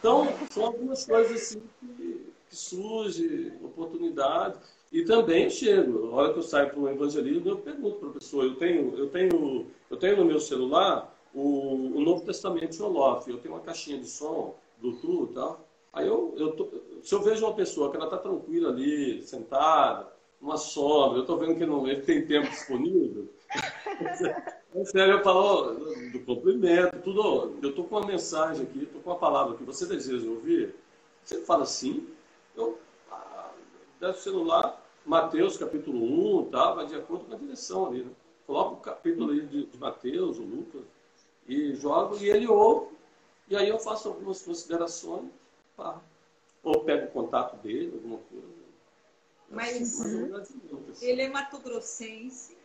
Então, são algumas coisas assim que, que surgem, oportunidades. E também chego, a hora que eu saio para o evangelismo, eu pergunto para a pessoa, eu tenho, eu, tenho, eu tenho no meu celular o, o Novo Testamento de Olof, eu tenho uma caixinha de som, Bluetooth tal. Aí eu, eu tô, se eu vejo uma pessoa que ela está tranquila ali, sentada, uma sombra, eu estou vendo que não, ele tem tempo disponível. <laughs> É sério, eu falo do, do cumprimento, tudo. Eu estou com uma mensagem aqui, estou com uma palavra que você deseja ouvir. Você fala sim, eu ah, desce o celular, Mateus capítulo 1, tá, vai de acordo com a direção ali. Né? Coloca o capítulo ali de, de Mateus, ou Lucas, e jogo, e ele ouve, e aí eu faço algumas considerações, pá. ou pego o contato dele, alguma coisa. Mas ele é mato-grossense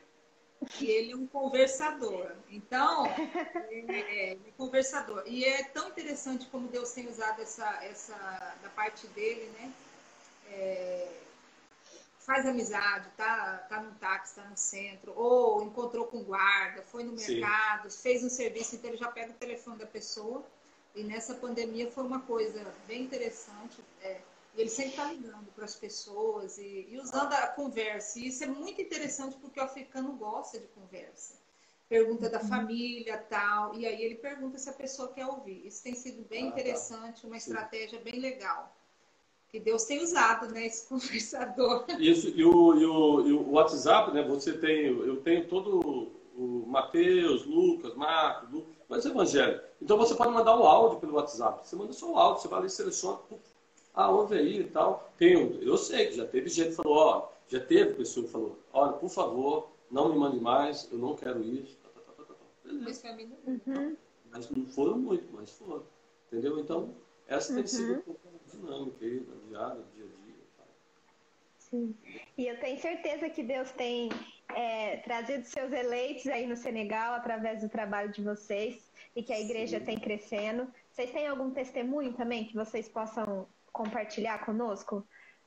e ele é um conversador. Então, é, é, é, conversador. E é tão interessante como Deus tem usado essa, essa da parte dele, né? É, faz amizade, tá, tá no táxi, tá no centro, ou encontrou com guarda, foi no mercado, Sim. fez um serviço, então ele já pega o telefone da pessoa. E nessa pandemia foi uma coisa bem interessante. É, ele sempre está ligando para as pessoas e, e, usando a conversa. E isso é muito interessante porque o africano gosta de conversa. Pergunta da uhum. família, tal, e aí ele pergunta se a pessoa quer ouvir. Isso tem sido bem ah, tá. interessante, uma estratégia bem legal que Deus tem usado, né, esse <laughs> conversador. Isso, e o, e o, e o WhatsApp, né, você tem, eu tenho todo o Mateus, Lucas, Marcos, Lucas, mas Evangelho. Então você pode mandar um áudio pelo WhatsApp. Você manda só o áudio, você vai ali e seleciona, ah, ouve aí e tal. Tem, eu sei que já teve gente que falou, ó, já teve pessoa que falou, olha, por favor, não me mande mais, eu não quero isso. Tá, tá, tá, mas. Uhum. Mas não foram muito, mas foram. Entendeu? Então, essa tem uhum. sido um pouco dinâmica aí, da diária, do dia a dia. Tá? Sim. E eu tenho certeza que Deus tem é, trazido seus eleitos aí no Senegal através do trabalho de vocês e que a igreja Sim. tem crescendo. Vocês têm algum testemunho também que vocês possam compartilhar conosco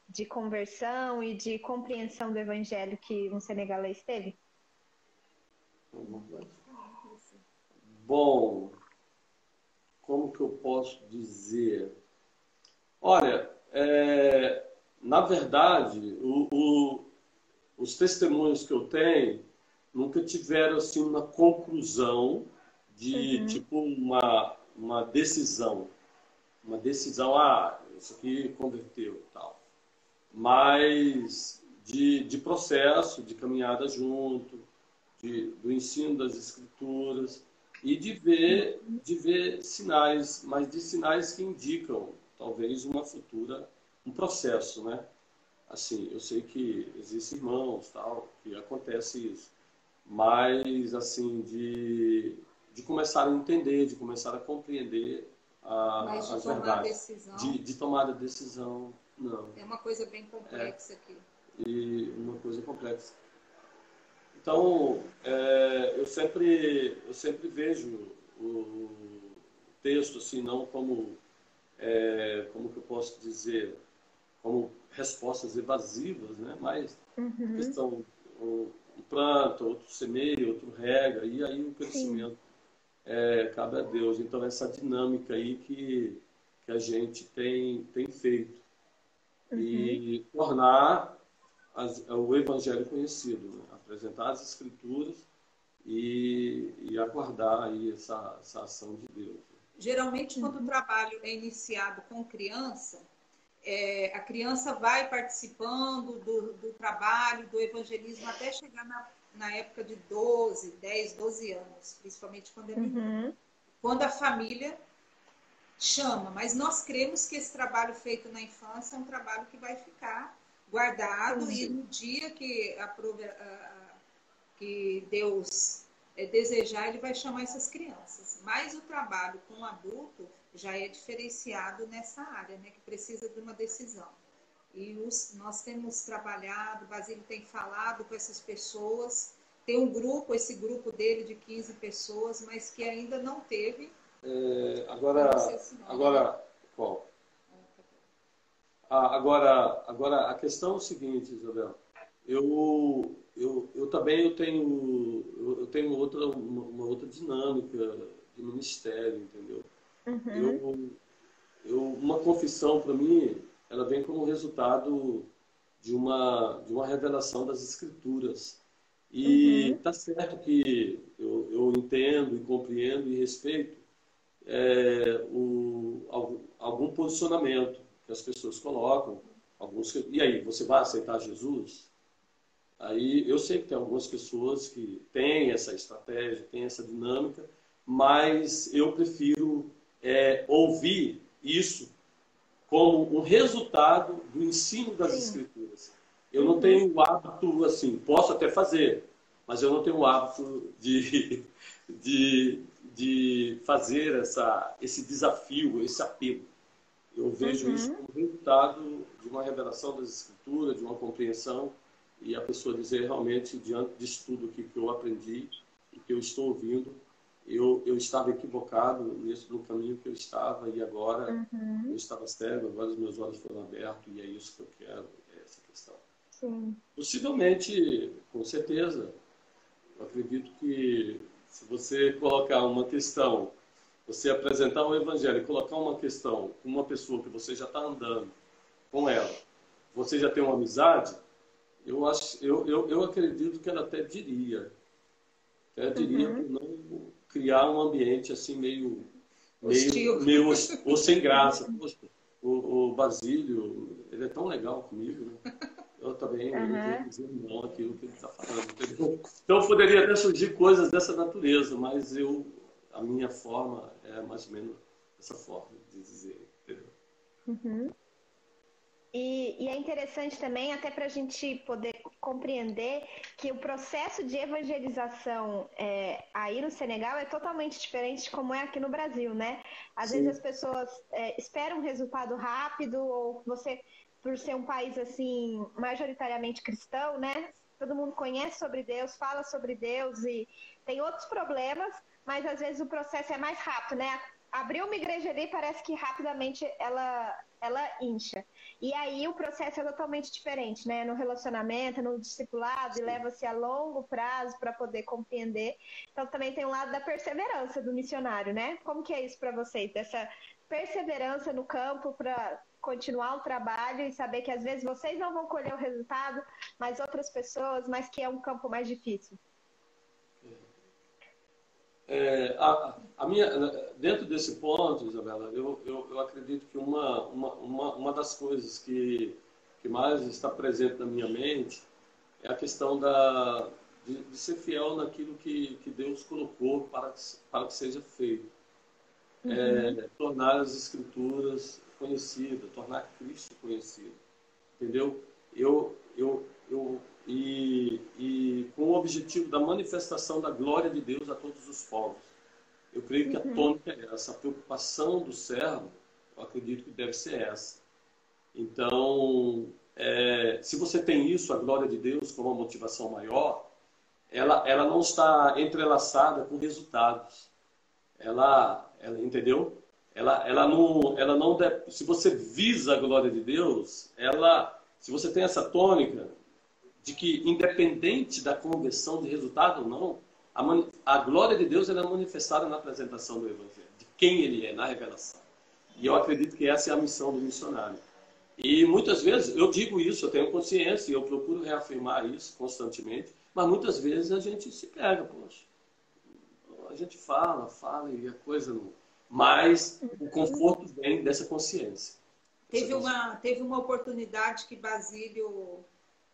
de conversão e de compreensão do evangelho que um senegalês teve? Bom, como que eu posso dizer? Olha, é, na verdade, o, o, os testemunhos que eu tenho nunca tiveram assim uma conclusão de uhum. tipo uma, uma decisão, uma decisão, ah, isso aqui converteu tal, mas de, de processo, de caminhada junto, de, do ensino das escrituras e de ver, de ver sinais, mas de sinais que indicam talvez uma futura, um processo, né? Assim, eu sei que existem irmãos, tal, que acontece isso, mas, assim, de, de começar a entender, de começar a compreender a, mas de as tomar verdades. Decisão, de, de tomar a decisão, não. É uma coisa bem complexa é, aqui. E uma coisa complexa. Então, é, eu, sempre, eu sempre vejo o texto assim, não como é, como que eu posso dizer, como respostas evasivas, né? Mas uhum. questão, um, planta, outro semeia, outro rega, e aí o crescimento é, cabe a Deus. Então, essa dinâmica aí que, que a gente tem, tem feito. Uhum. E tornar as, o Evangelho conhecido, né? apresentar as Escrituras e, e aguardar aí essa, essa ação de Deus. Geralmente, quando o trabalho é iniciado com criança, é, a criança vai participando do, do, trabalho, do evangelismo, até chegar na, na, época de 12, 10, 12 anos, principalmente quando é menino. Uhum. Quando a família chama, mas nós cremos que esse trabalho feito na infância é um trabalho que vai ficar guardado uhum. e no dia que, a, a, que Deus é, desejar, ele vai chamar essas crianças. Mas o trabalho com o adulto já é diferenciado nessa área, né, que precisa de uma decisão. E os, nós temos trabalhado, o Basílio tem falado com essas pessoas, tem um grupo, esse grupo dele de 15 pessoas, mas que ainda não teve É, agora, agora, qual? Ah, agora, agora, a questão é o seguinte, Isabel. Eu, eu, eu também eu tenho, eu tenho outra, uma, uma outra dinâmica de ministério, entendeu? Uhum. Eu, eu, uma confissão, para mim, ela vem como resultado de uma, de uma revelação das Escrituras. E está uhum. certo que eu, eu entendo e compreendo e respeito é, o, algum, algum, posicionamento que as pessoas colocam. Alguns, e aí, você vai aceitar Jesus? Aí eu sei que tem algumas pessoas que têm essa estratégia, têm essa dinâmica, mas eu prefiro é, ouvir isso como um resultado do ensino das Sim. Escrituras. Eu não tenho o hábito assim, posso até fazer, mas eu não tenho o hábito de, <laughs> de, de fazer essa, esse desafio, esse apelo. Eu vejo uhum. isso como resultado de uma revelação das Escrituras, de uma compreensão, e a pessoa dizer realmente, diante disso tudo que, que eu aprendi e que eu estou ouvindo, eu, eu estava equivocado nesse, no caminho que eu estava e agora uhum. eu estava cego, agora os meus olhos foram abertos e é isso que eu quero, é essa questão. Sim. Possivelmente, com certeza, eu acredito que se você colocar uma questão, você apresentar o evangelho e colocar uma questão com uma pessoa que você já está andando com ela, você já tem uma amizade, eu, acho, eu, eu, eu acredito que ela até diria. Ela diria uhum. não criar um ambiente assim meio meio, meio ou sem graça. O, o Basílio, ele é tão legal comigo, né? Eu também uhum. dizer não aquilo que ele está falando. Entendeu? Então poderia até surgir coisas dessa natureza, mas eu a minha forma é mais ou menos essa forma de dizer, entendeu? Uhum. E, e, é interessante também, até para a gente poder compreender que o processo de evangelização é, aí no Senegal é totalmente diferente de como é aqui no Brasil, né? Às Sim. vezes as pessoas é, esperam um resultado rápido, ou você, por ser um país assim, majoritariamente cristão, né? Todo mundo conhece sobre Deus, fala sobre Deus e tem outros problemas, mas às vezes o processo é mais rápido, né? Abriu uma igreja ali, parece que rapidamente ela, ela incha. E aí o processo é totalmente diferente, né? No relacionamento, no discipulado, e leva-se a longo prazo para poder compreender. Então também tem um lado da perseverança do missionário, né? Como que é isso para vocês? Dessa perseverança no campo para continuar o trabalho e saber que às vezes vocês não vão colher o resultado, mas outras pessoas, mas que é um campo mais difícil. É, a, a, minha, dentro desse ponto, Isabela, eu, eu, eu acredito que uma, uma, uma, uma, das coisas que, que mais está presente na minha mente é a questão da, de, de ser fiel naquilo que, que Deus colocou para que, para que seja feito. É, uhum. É, tornar as Escrituras conhecidas, tornar Cristo conhecido. Entendeu? Eu, eu, eu e, e com o objetivo da manifestação da glória de Deus a todos os povos. Eu creio que a uhum. tônica é essa, a preocupação do servo, eu acredito que deve ser essa. Então, é, se você tem isso, a glória de Deus, como uma motivação maior, ela, ela não está entrelaçada com resultados. Ela, ela entendeu? Ela, ela não, ela não deve, se você visa a glória de Deus, ela, se você tem essa tônica, de que, independente da conversão de resultado ou não, a, a glória de Deus é manifestada na apresentação do Evangelho, de quem ele é, na revelação. E eu acredito que essa é a missão do missionário. E muitas vezes eu digo isso, eu tenho consciência e eu procuro reafirmar isso constantemente, mas muitas vezes a gente se pega, poxa. A gente fala, fala e a coisa não. Mas o conforto vem dessa consciência. Teve uma, teve uma oportunidade que Basílio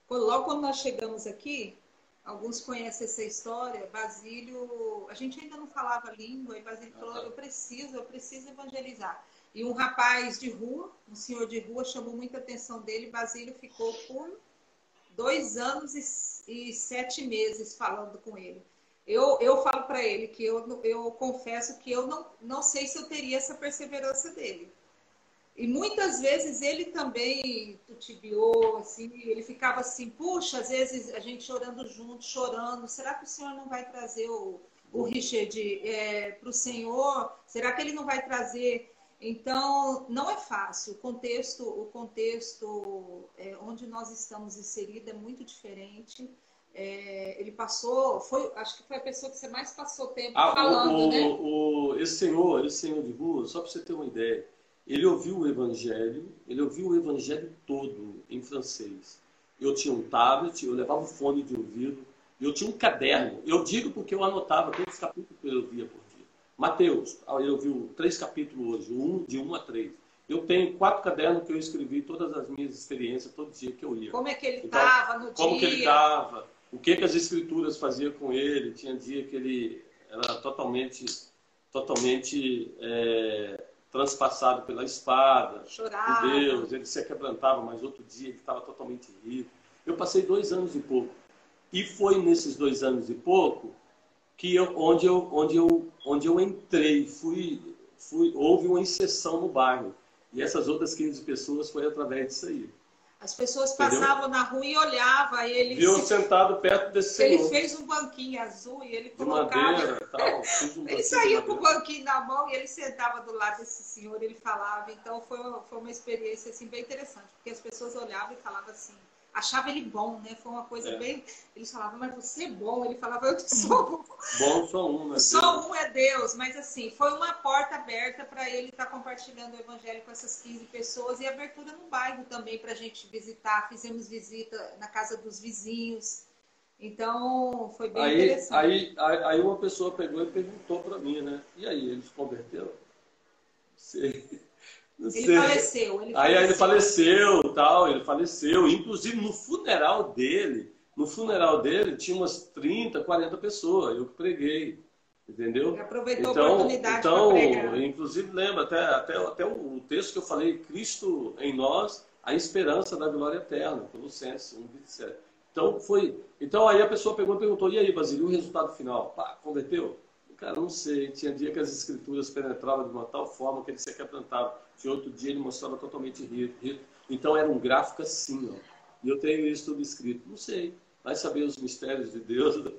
Logo quando nós chegamos aqui, alguns conhecem essa história, Basílio, a gente ainda não falava língua, e Basílio falou, eu preciso, eu preciso evangelizar. E um rapaz de rua, um senhor de rua, chamou muita atenção dele, Basílio ficou por dois anos e, e sete meses falando com ele. Eu, eu falo para ele que eu, eu confesso que eu não, não sei se eu teria essa perseverança dele. E muitas vezes ele também tutibiou, assim, ele ficava assim, puxa, às vezes a gente chorando junto, chorando, será que o senhor não vai trazer o, o Richard é, para o Senhor? Será que ele não vai trazer? Então, não é fácil. O contexto, o contexto é, onde nós estamos inseridos é muito diferente. É, ele passou, foi, acho que foi a pessoa que você mais passou tempo ah, falando, o, né? O, esse senhor, esse senhor de rua, só para você ter uma ideia, ele ouviu o evangelho, ele ouviu o evangelho todo em francês. Eu tinha um tablet, eu levava o fone de ouvido, eu tinha um caderno. Eu digo porque eu anotava todos os capítulos que eu via por dia. Mateus, eu vi três capítulos hoje, um, de um a três. Eu tenho quatro cadernos que eu escrevi todas as minhas experiências todo dia que eu ia. Como é que ele estava então, no como dia? Como que ele estava, o que, que as escrituras faziam com ele. Tinha dia que ele era totalmente, totalmente é, transpassado pela espada, Chorava. Deus. Ele se quebrantava, mas outro dia ele estava totalmente rico. Eu passei dois anos e pouco e foi nesses dois anos e pouco que eu, onde, eu, onde, eu, onde eu entrei, fui, fui, houve uma inserção no bairro. E essas outras 15 pessoas foi através disso aí. As pessoas passavam Entendeu? na rua e olhavam. E ele Viu se... sentado perto desse senhor. Ele fez um banquinho azul e ele colocava. <laughs> De madeira, tal, um ele saía com o banquinho na mão e ele sentava do lado desse senhor, ele falava. Então foi, foi uma experiência assim, bem interessante, porque as pessoas olhavam e falavam assim: achava ele bom, né? Foi uma coisa é. bem. Eles falavam, mas você é bom. Ele falava, eu sou bom. Bom, só um, né? Só um é Deus. Mas assim, foi uma porta aberta para ele estar tá compartilhando o evangelho com essas 15 pessoas e abertura no bairro também para a gente visitar. Fizemos visita na casa dos vizinhos. Então, foi bem aí, interessante. Aí, aí, uma pessoa pegou e perguntou para mim, né? E aí, eles converteram? Sei. Ele faleceu, ele Aí, aí ele faleceu, tal, ele faleceu. Inclusive no funeral dele, no funeral dele tinha umas 30, 40 pessoas, eu que preguei. Entendeu? Ele aproveitou então, a oportunidade então, pregar. inclusive lembra até, até, até o texto que eu falei, Cristo em nós, a esperança da glória eterna, Colossenses 1, 27. Então foi. Então aí a pessoa pegou e perguntou: e aí, Basílio, o resultado final? Pá, converteu? Cara, não sei. Tinha dia que as escrituras penetravam de uma tal forma que ele se quebrantava. Tinha outro dia ele mostrava totalmente rico. Então era um gráfico assim, ó. E eu tenho isso tudo escrito. Não sei. Vai saber os mistérios de Deus.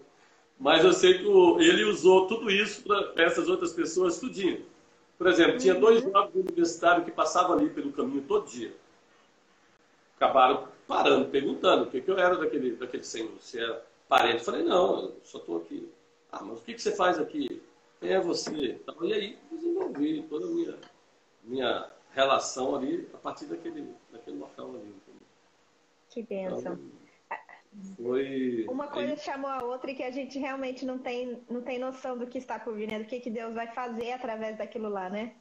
Mas eu sei que ele usou tudo isso para essas outras pessoas, tudinho. Por exemplo, tinha uhum. dois jovens universitários que passavam ali pelo caminho todo dia. Acabaram parando, perguntando o que, que eu era daquele, daquele senhor. Se era parente. Eu falei, não, eu só estou aqui. Ah, mas o que, que você faz aqui? Quem é você? Então, e aí, desenvolvi toda a minha, minha relação ali a partir daquele, daquele local ali. Que bênção. Então, foi... Uma coisa aí... chamou a outra e que a gente realmente não tem, não tem noção do que está por vir, né? Do que, que Deus vai fazer através daquilo lá, né?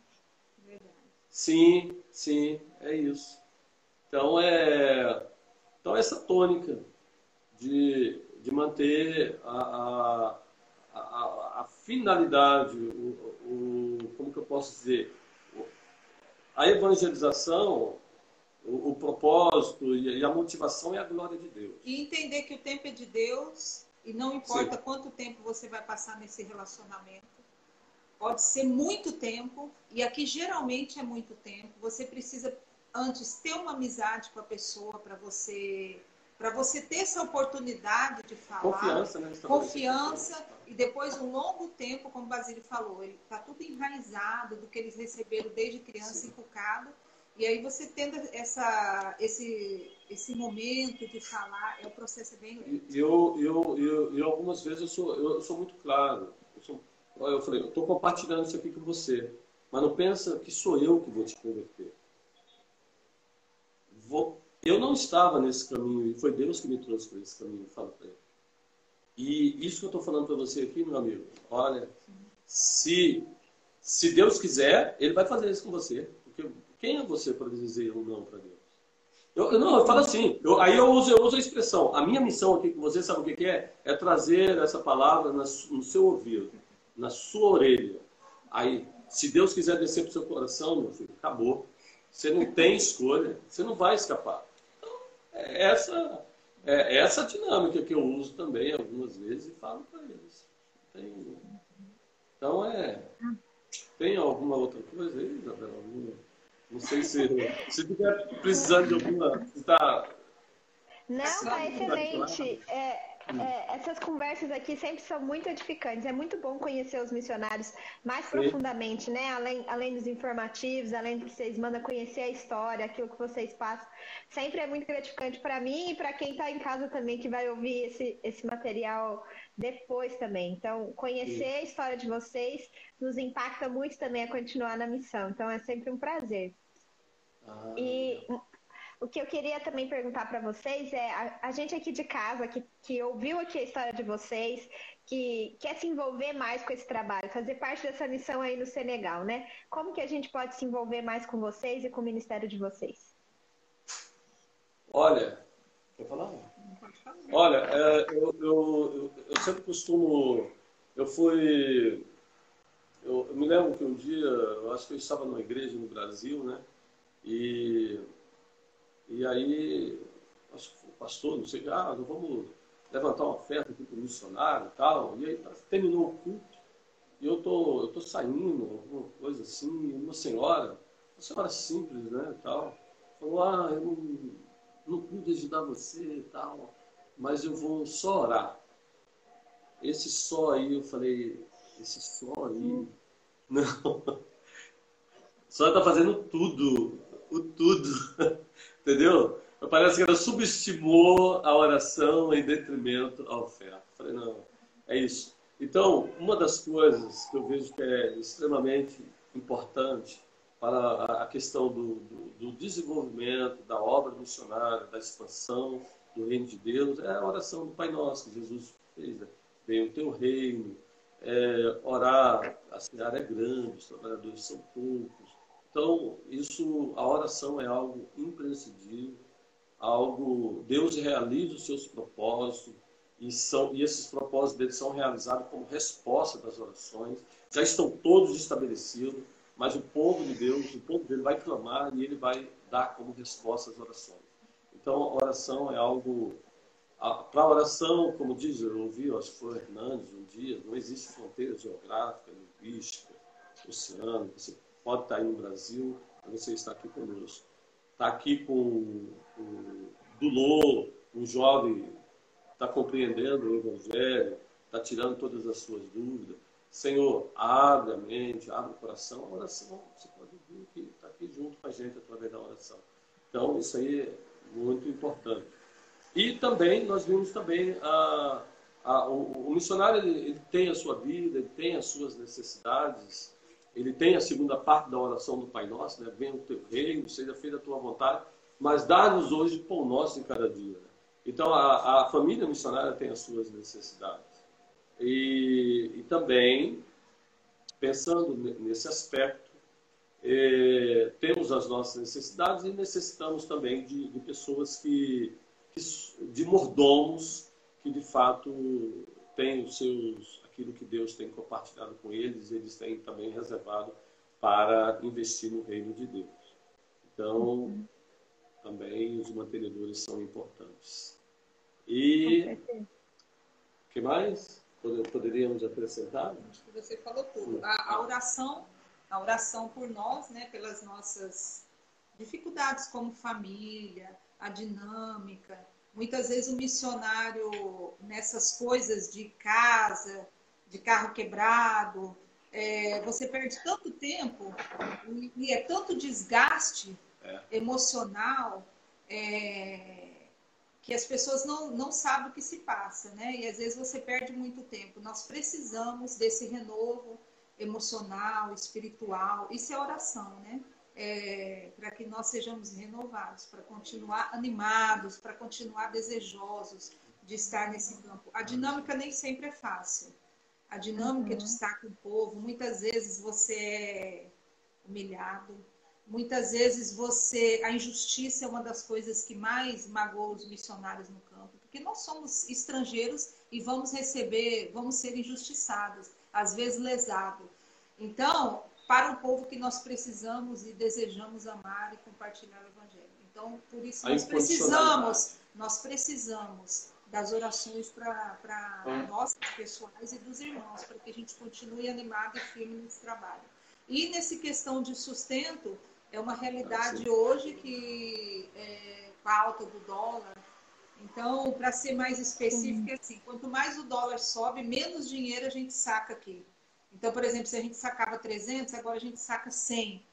Sim, sim, é isso. Então é então essa tônica de, de manter a, a a, a, finalidade, o, o, como que eu posso dizer, a evangelização, o, o propósito e a motivação é a glória de Deus. E entender que o tempo é de Deus e não importa Sim. quanto tempo você vai passar nesse relacionamento. Pode ser muito tempo, e aqui geralmente é muito tempo. Você precisa antes ter uma amizade com a pessoa para você para você ter essa oportunidade de falar. Confiança, né? Confiança e depois um longo tempo, como o Basílio falou, ele está tudo enraizado do que eles receberam desde criança, Sim. inculcado. E aí você tendo essa, esse, esse momento de falar, é o processo bem lento. Eu, eu, eu, eu, algumas vezes eu sou, eu sou muito claro. Eu, sou, eu falei, eu estou compartilhando isso aqui com você, mas não pensa que sou eu que vou te converter. Vou, eu não estava nesse caminho e foi Deus que me trouxe para esse caminho, falo para ele. E isso que eu estou falando para você aqui, meu amigo, olha, se, se Deus quiser, Ele vai fazer isso com você. Porque quem é você para dizer um não para Deus? Eu, eu, não, eu falo assim, eu, aí eu uso, eu uso a expressão, a minha missão aqui com você, sabe o que, que é? É trazer essa palavra na, no seu ouvido, na sua orelha. Aí, se Deus quiser descer para o seu coração, meu filho, acabou. Você não tem escolha, você não vai escapar. Então, é essa, é essa dinâmica que eu uso também algumas vezes e falo para eles. Tem, então, é. Tem alguma outra coisa aí, Isabela? Não sei se. Se estiver precisando de alguma. Está, não, tá excelente. É, é, essas conversas aqui sempre são muito edificantes. É muito bom conhecer os missionários mais Sim. profundamente, né? Além, além dos informativos, além do que vocês mandam conhecer a história, aquilo que vocês passam. Sempre é muito gratificante para mim e para quem está em casa também, que vai ouvir esse, esse material depois também. Então, conhecer Sim. a história de vocês nos impacta muito também a continuar na missão. Então, é sempre um prazer. Ah, e o que eu queria também perguntar para vocês é: a, a, gente aqui de casa, que, que ouviu aqui a história de vocês, que quer se envolver mais com esse trabalho, fazer parte dessa missão aí no Senegal, né? Como que a gente pode se envolver mais com vocês e com o ministério de vocês? Olha, quer falar? Olha, é, eu, eu, eu, sempre costumo. Eu fui. Eu, eu me lembro que um dia, eu acho que eu estava numa igreja no Brasil, né? E e aí, acho que o pastor, não sei, ah, vamos levantar uma oferta aqui para o missionário e tal. E aí tá, terminou o culto. E eu tô, eu tô saindo, alguma coisa assim, e uma senhora, uma senhora simples, né, tal, falou, ah, eu não, não pude ajudar você e tal, mas eu vou só orar. Esse só aí, eu falei, esse só aí, <laughs> não. Só está fazendo tudo, o tudo. Entendeu? Parece que ela subestimou a oração em detrimento à oferta. Falei, não, é isso. Então, uma das coisas que eu vejo que é extremamente importante para a questão do, do, do desenvolvimento da obra missionária, da expansão do reino de Deus, é a oração do Pai Nosso, que Jesus fez. Né? Venha o teu reino, é, orar, a cidade é grande, os trabalhadores são poucos, então, isso, a oração é algo imprescindível, algo, Deus realiza os seus propósitos, e, são, e esses propósitos deles são realizados como resposta das orações, já estão todos estabelecidos, mas o povo de Deus, o povo dele vai clamar e ele vai dar como resposta as orações. Então, a oração é algo. Para a oração, como diz, eu ouvi, acho que foi o Hernandes um dia, não existe fronteira geográfica, linguística, oceânica. Você pode estar aí no Brasil, você está aqui conosco. Está aqui com o Dulô, um jovem, está compreendendo o Evangelho, está tirando todas as suas dúvidas. Senhor, abre a mente, abre o coração. A oração, você pode vir aqui, está aqui junto com a gente através da oração. Então, isso aí é muito importante. E também, nós vimos também, a, a, o, o, missionário ele, ele tem a sua vida, ele tem as suas necessidades, ele tem a segunda parte da oração do Pai Nosso, né? Venha o teu reino, seja feita a tua vontade, mas dá-nos hoje pão nosso em cada dia. Né? Então, a, a, família missionária tem as suas necessidades. E, e também, pensando nesse aspecto, é, temos as nossas necessidades e necessitamos também de, de pessoas que, que, de mordomos que de fato têm os seus aquilo que Deus tem compartilhado com eles, eles têm também reservado para investir no reino de Deus. Então, uhum. também os mantenedores são importantes. E o que mais poderíamos acrescentar? Acho que você falou tudo. A, a, oração, a oração por nós, né, pelas nossas dificuldades como família, a dinâmica. Muitas vezes o missionário nessas coisas de casa, de carro quebrado. É, você perde tanto tempo e é tanto desgaste é. emocional é, que as pessoas não, não sabem o que se passa, né? E às vezes você perde muito tempo. Nós precisamos desse renovo emocional, espiritual. Isso é oração, né? É, para que nós sejamos renovados, para continuar animados, para continuar desejosos de estar nesse campo. A dinâmica nem sempre é fácil a dinâmica uhum. de estar com o povo. Muitas vezes você é humilhado, muitas vezes você a injustiça é uma das coisas que mais magoa os missionários no campo, porque nós somos estrangeiros e vamos receber, vamos ser injustiçados, às vezes lesados. Então, para um povo que nós precisamos e desejamos amar e compartilhar o evangelho. Então, por isso nós precisamos, nós precisamos das orações para nós pessoais e dos irmãos, para que a gente continue animado e firme nesse trabalho. E nesse questão de sustento, é uma realidade hoje que é, com a alta do dólar, então Então, para ser mais específico, é assim: quanto mais o dólar sobe, menos dinheiro a gente saca aqui. Então, por exemplo, se a gente sacava 300, agora a gente saca 100.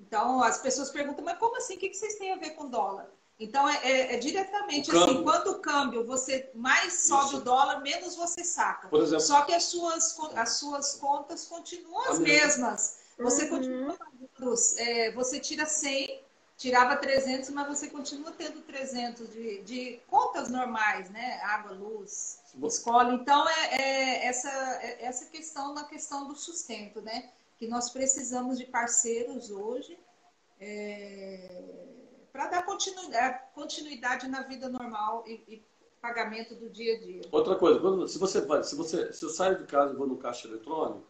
Então, as pessoas perguntam, mas como assim? O que vocês têm a ver com dólar? Então, é, é, é diretamente assim, quanto o câmbio você mais sobe Isso. o dólar, menos você saca. Exemplo, Só que as suas, as suas contas continuam as mesmas. Você uhum. continua pagando, é, você tira 100, tirava 300, mas você continua tendo 300 de, de contas normais, né? Água, luz, escola. Então, é, é essa, é essa questão na questão do sustento, né? Que nós precisamos de parceiros hoje. É para dar continuidade, continuidade na vida normal e, e, pagamento do dia a dia. Outra coisa, quando, se você vai, se você, se eu saio de casa e vou no caixa eletrônico,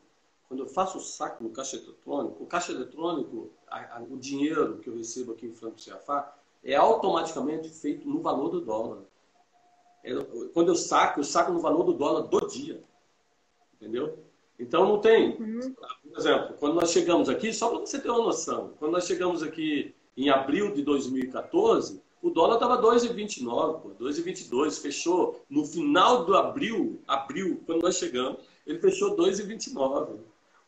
quando eu faço o saque no caixa eletrônico, o caixa eletrônico, a, a, o dinheiro que eu recebo aqui em Franco CFA é automaticamente feito no valor do dólar. É, quando eu saco, eu saco no valor do dólar do dia. Entendeu? Então não tem. Uhum. Por exemplo, quando nós chegamos aqui, só para você ter uma noção, quando nós chegamos aqui em abril de 2014, o dólar estava 2,29, 2,22, fechou no final do abril, abril, quando nós chegamos, ele fechou 2,29.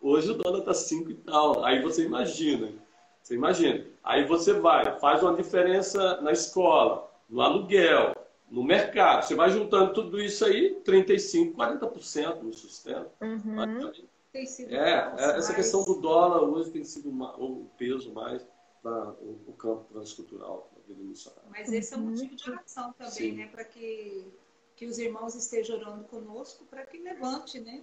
Hoje o dólar está 5 e tal. Aí você imagina, você imagina. Aí você vai, faz uma diferença na escola, no aluguel, no mercado. Você vai juntando tudo isso aí, 35, 40% no sustento. Uhum. É, é, essa questão do dólar hoje tem sido uma, o peso mais para o, o, campo transcultural da vida missionária. Mas esse é um motivo de oração também, Sim. né? Para que, que os irmãos estejam orando conosco, para que levante, né?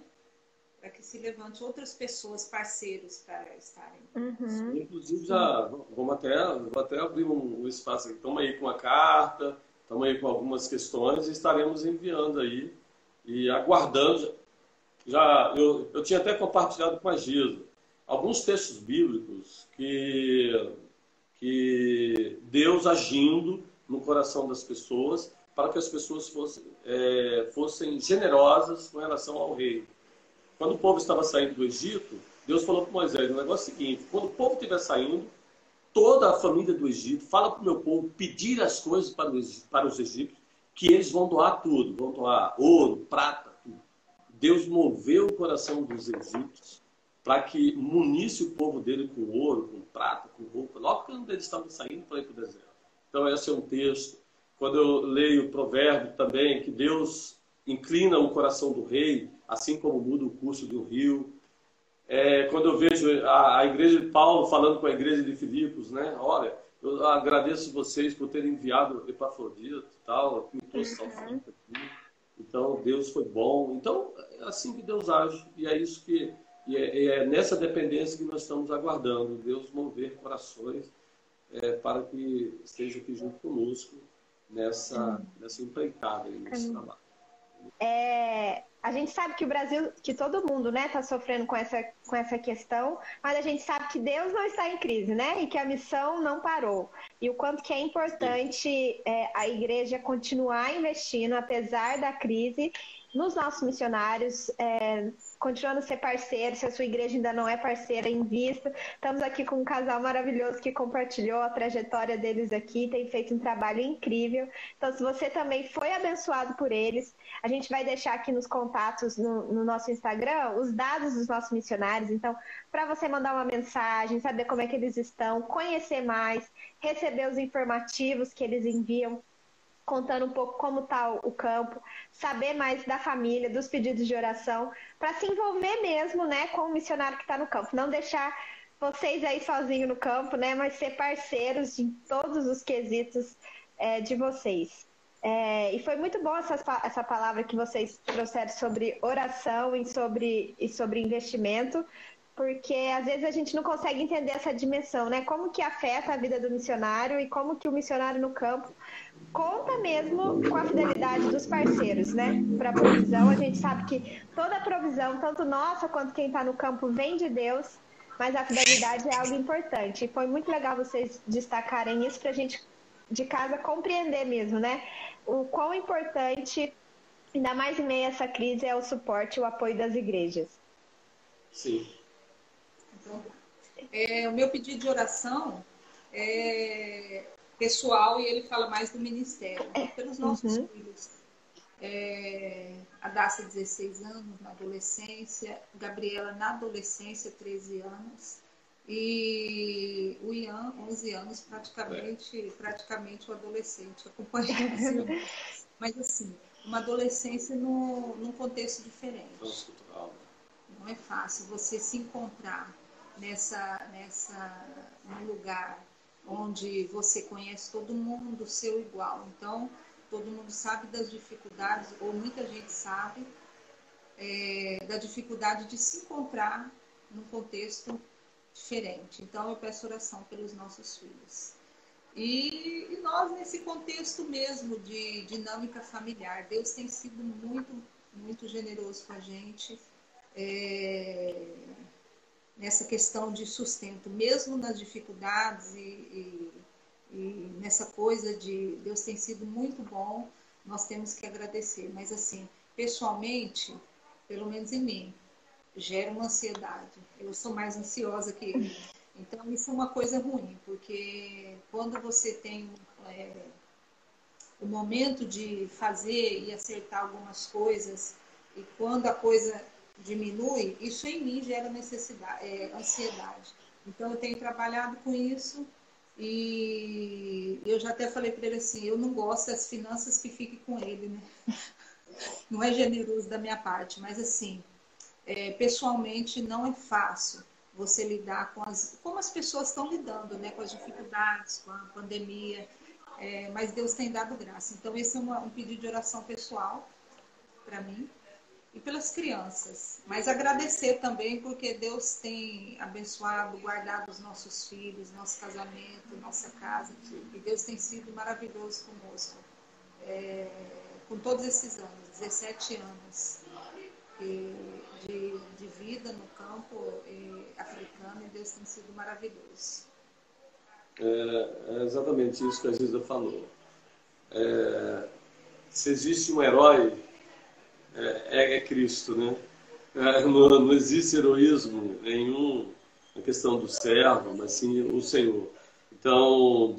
Para que se levante outras pessoas, parceiros, para estarem. Uhum. Inclusive, já vamos até, vou até abrir um, um espaço. Estamos aí com a carta, estamos aí com algumas questões e estaremos enviando aí e aguardando. Já, eu, eu tinha até compartilhado com a Giza alguns textos bíblicos que que Deus agindo no coração das pessoas para que as pessoas fossem, é, fossem generosas com relação ao rei. Quando o povo estava saindo do Egito, Deus falou para Moisés o negócio é o seguinte: quando o povo estiver saindo, toda a família do Egito fala para o meu povo pedir as coisas para os, para os egípcios, que eles vão doar tudo, vão doar ouro, prata, tudo. Deus moveu o coração dos egípcios para que munisse o povo dele com ouro, com prata, com roupa, logo quando eles estavam saindo para ir para o deserto. Então, esse é um texto. Quando eu leio o provérbio também, que Deus inclina o coração do rei, assim como muda o curso do rio. É, quando eu vejo a, a, igreja de Paulo falando com a igreja de Filipos, né? Olha, eu agradeço vocês por terem enviado Epafrodito e tal, trouxe uhum. aqui. Então, Deus foi bom. Então, é assim que Deus age. E é isso que e é, é, nessa dependência que nós estamos aguardando, Deus mover corações é, para que esteja aqui junto conosco nessa, nessa empreitada, nesse trabalho. É, a gente sabe que o Brasil, que todo mundo né, está sofrendo com essa, com essa questão, mas a gente sabe que Deus não está em crise, né? E que a missão não parou. E o quanto que é importante é, a igreja continuar investindo, apesar da crise, nos nossos missionários, é, continuando a ser parceiro, se a sua igreja ainda não é parceira, invista. Estamos aqui com um casal maravilhoso que compartilhou a trajetória deles aqui, tem feito um trabalho incrível. Então, se você também foi abençoado por eles, a gente vai deixar aqui nos contatos no, no nosso Instagram os dados dos nossos missionários. Então, para você mandar uma mensagem, saber como é que eles estão, conhecer mais, receber os informativos que eles enviam contando um pouco como está o campo, saber mais da família, dos pedidos de oração, para se envolver mesmo, né, com o missionário que está no campo, não deixar vocês aí sozinhos no campo, né, mas ser parceiros em todos os quesitos é, de vocês. É, e foi muito bom essa, essa palavra que vocês trouxeram sobre oração e sobre, e sobre investimento, porque às vezes a gente não consegue entender essa dimensão, né? Como que afeta a vida do missionário e como que o missionário no campo conta mesmo com a fidelidade dos parceiros, né? Para a provisão, a gente sabe que toda a provisão, tanto nossa quanto quem está no campo, vem de Deus, mas a fidelidade é algo importante. E foi muito legal vocês destacarem isso para a gente de casa compreender mesmo, né? O quão importante, ainda mais em meio a essa crise, é o suporte, o apoio das igrejas. Sim. É, o meu pedido de oração é pessoal e ele fala mais do ministério. Então, pelos nossos uhum. filhos. É, a Dácia, 16 anos, na adolescência. Gabriela, na adolescência, 13 anos. E o Ian, 11 anos, praticamente, é. praticamente o adolescente, acompanhando. <laughs> Mas, assim, uma adolescência no, num contexto diferente. Não é fácil você se encontrar nessa, nessa, num lugar onde você conhece todo mundo, seu igual. Então, todo mundo sabe das dificuldades, ou muita gente sabe, é, da dificuldade de se encontrar num contexto diferente. Então, eu peço oração pelos nossos filhos. E, e, nós, nesse contexto mesmo de dinâmica familiar, Deus tem sido muito, muito generoso com a gente é, nessa questão de sustento, mesmo nas dificuldades e, e, e nessa coisa de Deus tem sido muito bom, nós temos que agradecer. Mas, assim, pessoalmente, pelo menos em mim, gera uma ansiedade. Eu sou mais ansiosa que ele. Então, isso é uma coisa ruim, porque quando você tem é, o momento de fazer e acertar algumas coisas, e quando a coisa diminui, isso em mim gera necessidade, é, ansiedade. Então, eu tenho trabalhado com isso e eu já até falei para ele assim: eu não gosto das finanças que fiquem com ele, né? <laughs> Não é generoso da minha parte, mas assim, é, pessoalmente não é fácil você lidar com as como as pessoas estão lidando, né, com as dificuldades, com a pandemia. É, mas Deus tem dado graça. Então esse é uma, um pedido de oração pessoal para mim e pelas crianças. Mas agradecer também porque Deus tem abençoado, guardado os nossos filhos, nosso casamento, nossa casa. E Deus tem sido maravilhoso conosco. É, com todos esses anos, 17 anos de, de vida no campo africano e Deus tem sido maravilhoso. É, é exatamente isso que a Giza falou. É, se existe um herói, é, é Cristo, né? É, não, não, existe heroísmo nenhum na questão do servo, mas sim o Senhor. Então,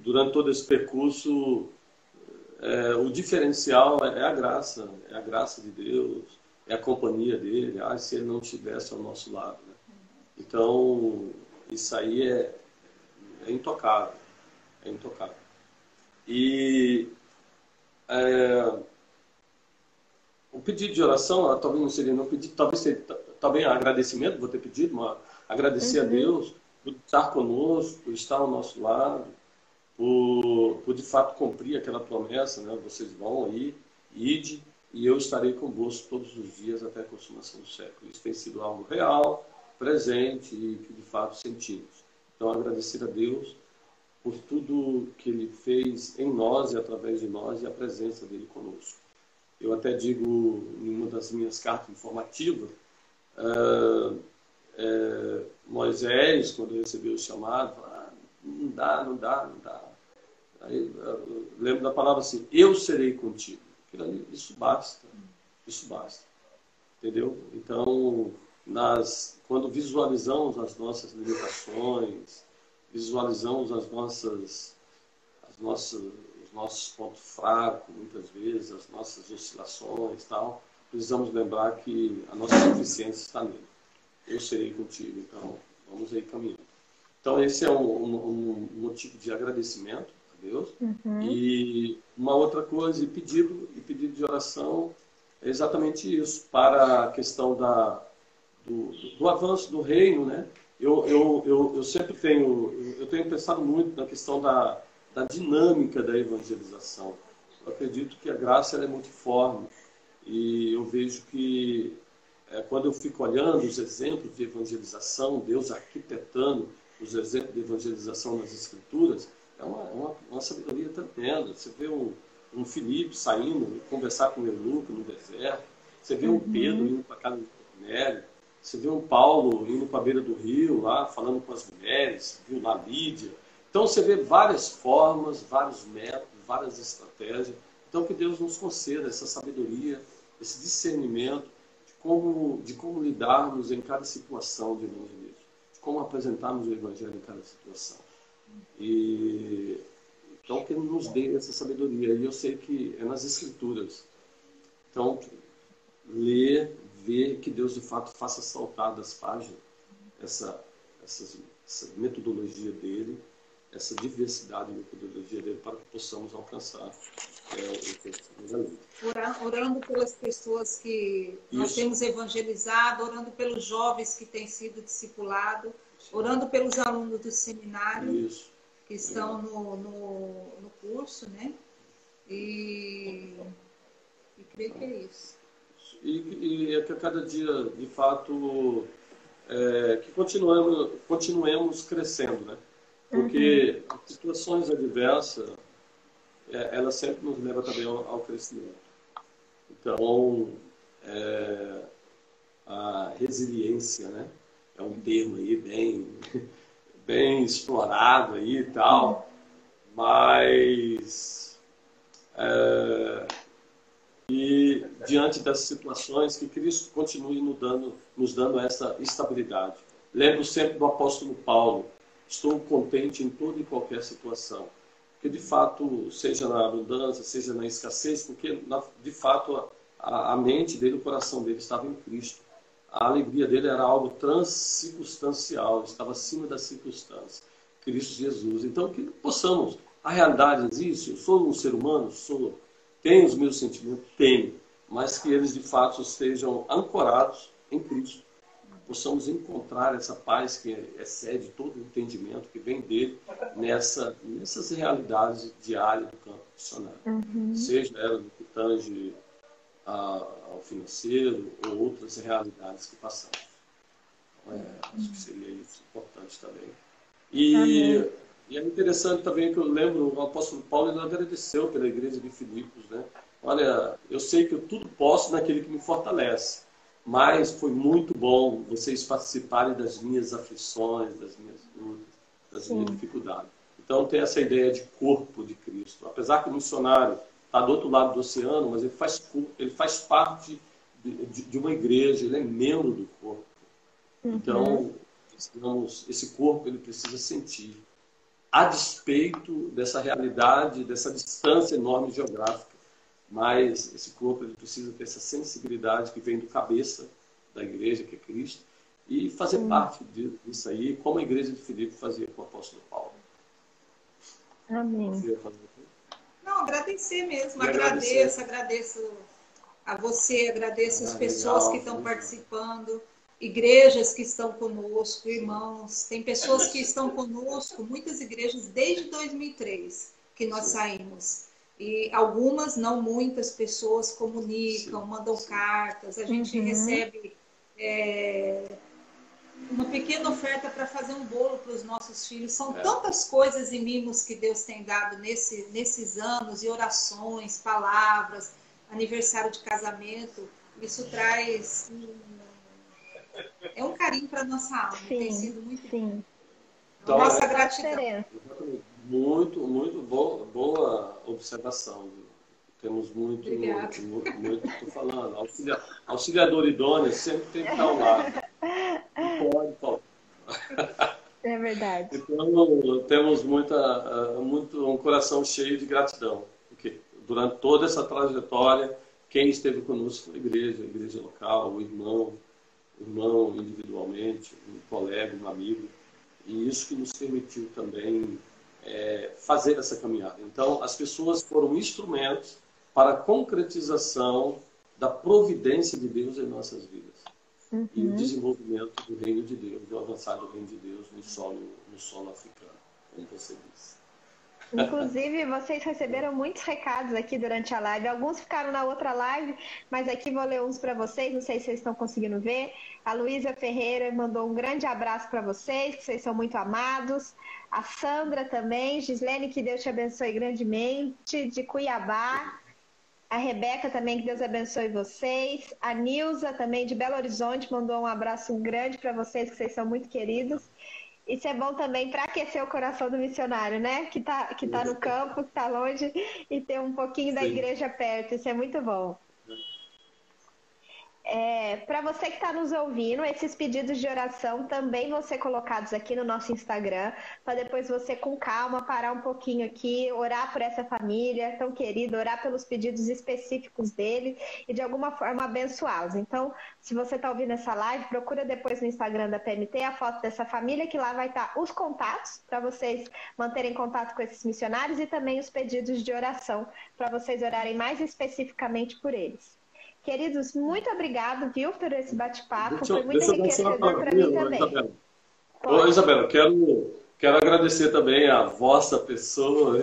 durante todo esse percurso, é, o diferencial é a graça, é a graça de Deus, é a companhia dele. Ah, se ele não estivesse ao nosso lado. Né? Então, isso aí é, é intocável. É intocável. E é, o pedido de oração, talvez não seria não pedido, talvez seria, também agradecimento, vou ter pedido, mas agradecer uhum. a Deus por estar conosco, por estar ao nosso lado, por, por de fato cumprir aquela promessa, né? Vocês vão aí, ide, e eu estarei convosco todos os dias até a consumação do século. Isso tem sido algo real, presente e que de fato sentimos. Então, agradecer a Deus por tudo que Ele fez em nós e através de nós e a presença dele conosco. Eu até digo em uma das minhas cartas informativas, uh, uh, Moisés, quando recebeu o chamado, ah, não dá, não dá, não dá. Aí, lembro da palavra assim: Eu serei contigo. Isso basta. Isso basta. Entendeu? Então, nas, quando visualizamos as nossas limitações, visualizamos as nossas, as nossas, os nossos pontos fracos, muitas vezes, as nossas oscilações tal, precisamos lembrar que a nossa suficiência está nele. Eu serei contigo, então vamos aí caminhando. Então, esse é um, um, um motivo de agradecimento Deus. Uhum. E uma outra coisa, e pedido, e pedido de oração é exatamente isso, para a questão da, do, do avanço do reino, né? Eu, eu, eu, eu sempre tenho, eu tenho pensado muito na questão da, da dinâmica da evangelização. Eu acredito que a graça é multiforme e eu vejo que é, quando eu fico olhando os exemplos de evangelização, Deus arquitetando os exemplos de evangelização nas Escrituras, é uma, uma, uma sabedoria tremenda. Você vê um, um Filipe saindo, conversar com o eunuco no deserto. Você vê um uhum. Pedro indo para a casa do Cornélio. Você vê um Paulo indo para a beira do rio, lá, falando com as mulheres. Viu lá Lídia. Então você vê várias formas, vários métodos, várias estratégias. Então que Deus nos conceda essa sabedoria, esse discernimento de como, de como lidarmos em cada situação de evangelismo, de como apresentarmos o evangelho em cada situação. E Então, que Ele nos dê essa sabedoria. E eu sei que é nas Escrituras. Então, ler, ver que Deus de fato faça saltar das páginas essa, essa, essa metodologia dele, essa diversidade de metodologia dele, para que possamos alcançar é, o que orando, orando pelas pessoas que Isso. nós temos evangelizado, orando pelos jovens que têm sido discipulados, orando pelos alunos do seminário. Isso que estão no, no, no curso, né? E, e creio que é isso. E, e é que a cada dia, de fato, é, que continuemos, continuemos crescendo, né? Porque uhum. situações adversas, é, ela sempre nos leva também ao, ao crescimento. Então, é, a resiliência, né? É um termo aí bem <laughs> bem explorado aí e tal, mas é, e diante das situações que Cristo continue nos dando, nos dando essa estabilidade. Lembro sempre do apóstolo Paulo, estou contente em toda e qualquer situação, porque de fato, seja na abundância, seja na escassez, porque de fato a, a mente dele, o coração dele estava em Cristo a alegria dele era algo transcircunstancial, estava acima da circunstância. Cristo Jesus. Então, que possamos. A realidade existe, eu sou um ser humano, sou, tenho os meus sentimentos, tenho, mas que eles de fato estejam ancorados em Cristo. Possamos encontrar essa paz que excede todo o entendimento que vem dele nessa, nessas realidades diárias do campo missionário. Uhum. Seja ela no que tange ao financeiro ou outras realidades que passamos. Então, é, acho que seria isso importante também. E, e, é interessante também que eu lembro, o apóstolo Paulo ele agradeceu pela igreja de Filipos, né? Olha, eu sei que eu tudo posso naquele que me fortalece, mas foi muito bom vocês participarem das minhas aflições, das minhas lutas, das Sim. minhas dificuldades. Então tem essa ideia de corpo de Cristo. Apesar que o missionário está do outro lado do oceano, mas ele faz, ele faz parte de, de, de uma igreja, ele é membro do corpo. Uhum. Então, esse corpo ele precisa sentir, a despeito dessa realidade, dessa distância enorme geográfica, mas esse corpo ele precisa ter essa sensibilidade que vem do cabeça da igreja, que é Cristo, e fazer parte disso aí, como a igreja de Filipe fazia com o apóstolo Paulo. Amém. Não, agradecer mesmo. Agradeço, agradeço a você, agradeço as ah, pessoas legal, que estão participando, igrejas que estão conosco, irmãos. Tem pessoas que estão conosco, muitas igrejas, desde 2003 que nós saímos. E algumas, não muitas pessoas comunicam, mandam cartas, a gente uhum. recebe. É, uma pequena oferta para fazer um bolo para os nossos filhos. São é. tantas coisas e mimos que Deus tem dado nesse, nesses anos, e orações, palavras, aniversário de casamento. Isso traz um, é um carinho para nossa alma. Sim, tem sido muito sim. Então, nossa é, gratidão. Muito, muito boa, boa observação. Temos muito, muito, muito, muito, estou falando, auxilia, auxiliador idôneo sempre tem que estar ao lado. Não pode faltar. É verdade. Então, temos muita, ah, muito, um coração cheio de gratidão, porque durante toda essa trajetória, quem esteve conosco foi a igreja, a igreja local, o irmão, o irmão individualmente, um colega, um amigo, e isso que nos permitiu também é, fazer essa caminhada. Então, as pessoas foram instrumentos para a concretização da providência de Deus em nossas vidas. Uhum. E o desenvolvimento do reino de Deus, do avançar do reino de Deus no solo, no solo africano, como você disse. Inclusive, vocês receberam muitos recados aqui durante a live. Alguns ficaram na outra live, mas aqui vou ler uns para vocês. Não sei se vocês estão conseguindo ver. A Luísa Ferreira mandou um grande abraço para vocês, que vocês são muito amados. A Sandra também. Gislene, que Deus te abençoe grandemente. De Cuiabá. A Rebeca também, que Deus abençoe vocês. A Nilza também, de Belo Horizonte, mandou um abraço grande para vocês, que vocês são muito queridos. Isso é bom também para aquecer o coração do missionário, né? Que está que tá no campo, que está longe, e ter um pouquinho da Sim. igreja perto. Isso é muito bom. É, para você que está nos ouvindo, esses pedidos de oração também vão ser colocados aqui no nosso Instagram, para depois você, com calma, parar um pouquinho aqui, orar por essa família tão querida, orar pelos pedidos específicos dele e de alguma forma abençoá-los. Então, se você está ouvindo essa live, procura depois no Instagram da PMT a foto dessa família, que lá vai estar tá os contatos para vocês manterem contato com esses missionários e também os pedidos de oração para vocês orarem mais especificamente por eles. Queridos, muito obrigado, viu, por esse bate-papo. Foi muito enriquecedor para mim também. Isabela. Ô, Isabela, quero, quero agradecer também a vossa pessoa.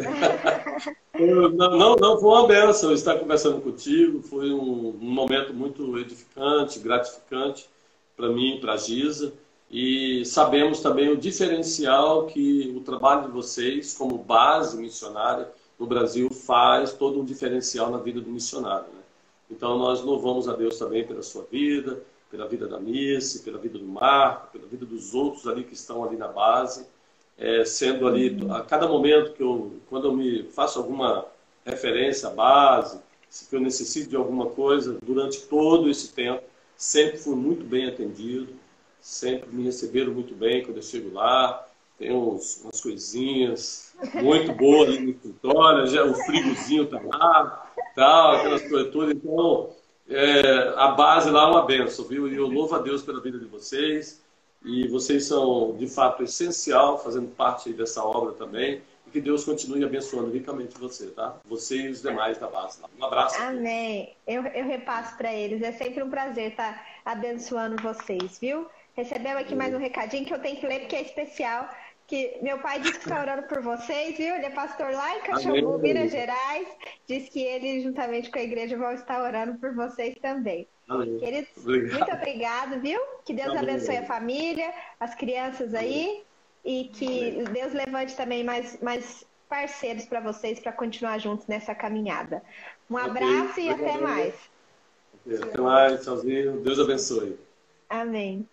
<laughs> não, não, não foi uma benção estar conversando contigo. Foi um, um momento muito edificante, gratificante para mim, para a Giza. E sabemos também o diferencial que o trabalho de vocês, como base missionária no Brasil, faz todo um diferencial na vida do missionário. Então nós louvamos a Deus também pela sua vida, pela vida da Missy, pela vida do Marco, pela vida dos outros ali que estão ali na base, é, sendo ali a cada momento que eu, quando eu me faço alguma referência à base, se eu necessito de alguma coisa, durante todo esse tempo, sempre fui muito bem atendido, sempre me receberam muito bem quando eu chego lá, tem uns, umas coisinhas muito boas ali no escritório, já, o frigozinho está lá, tal, aquelas coisas todas. Então, é, a base lá é uma benção, viu? E eu louvo a Deus pela vida de vocês. E vocês são, de fato, essencial, fazendo parte dessa obra também. E que Deus continue abençoando ricamente você, tá? Você e os demais da base. Lá. Um abraço. Amém. Eu, eu repasso para eles. É sempre um prazer estar abençoando vocês, viu? Recebemos aqui mais um recadinho que eu tenho que ler porque é especial que meu pai disse que está orando por vocês, viu? Ele é pastor lá em Caxambu, Minas Gerais. Diz que ele, juntamente com a igreja, vão estar orando por vocês também. Amém. Queridos, Obrigado. muito obrigado, viu? Que Deus Amém. abençoe a família, as crianças aí. E que Amém. Deus levante também mais, mais parceiros para vocês para continuar juntos nessa caminhada. Um abraço e até mais. Até mais, tchauzinho. Deus abençoe. Amém.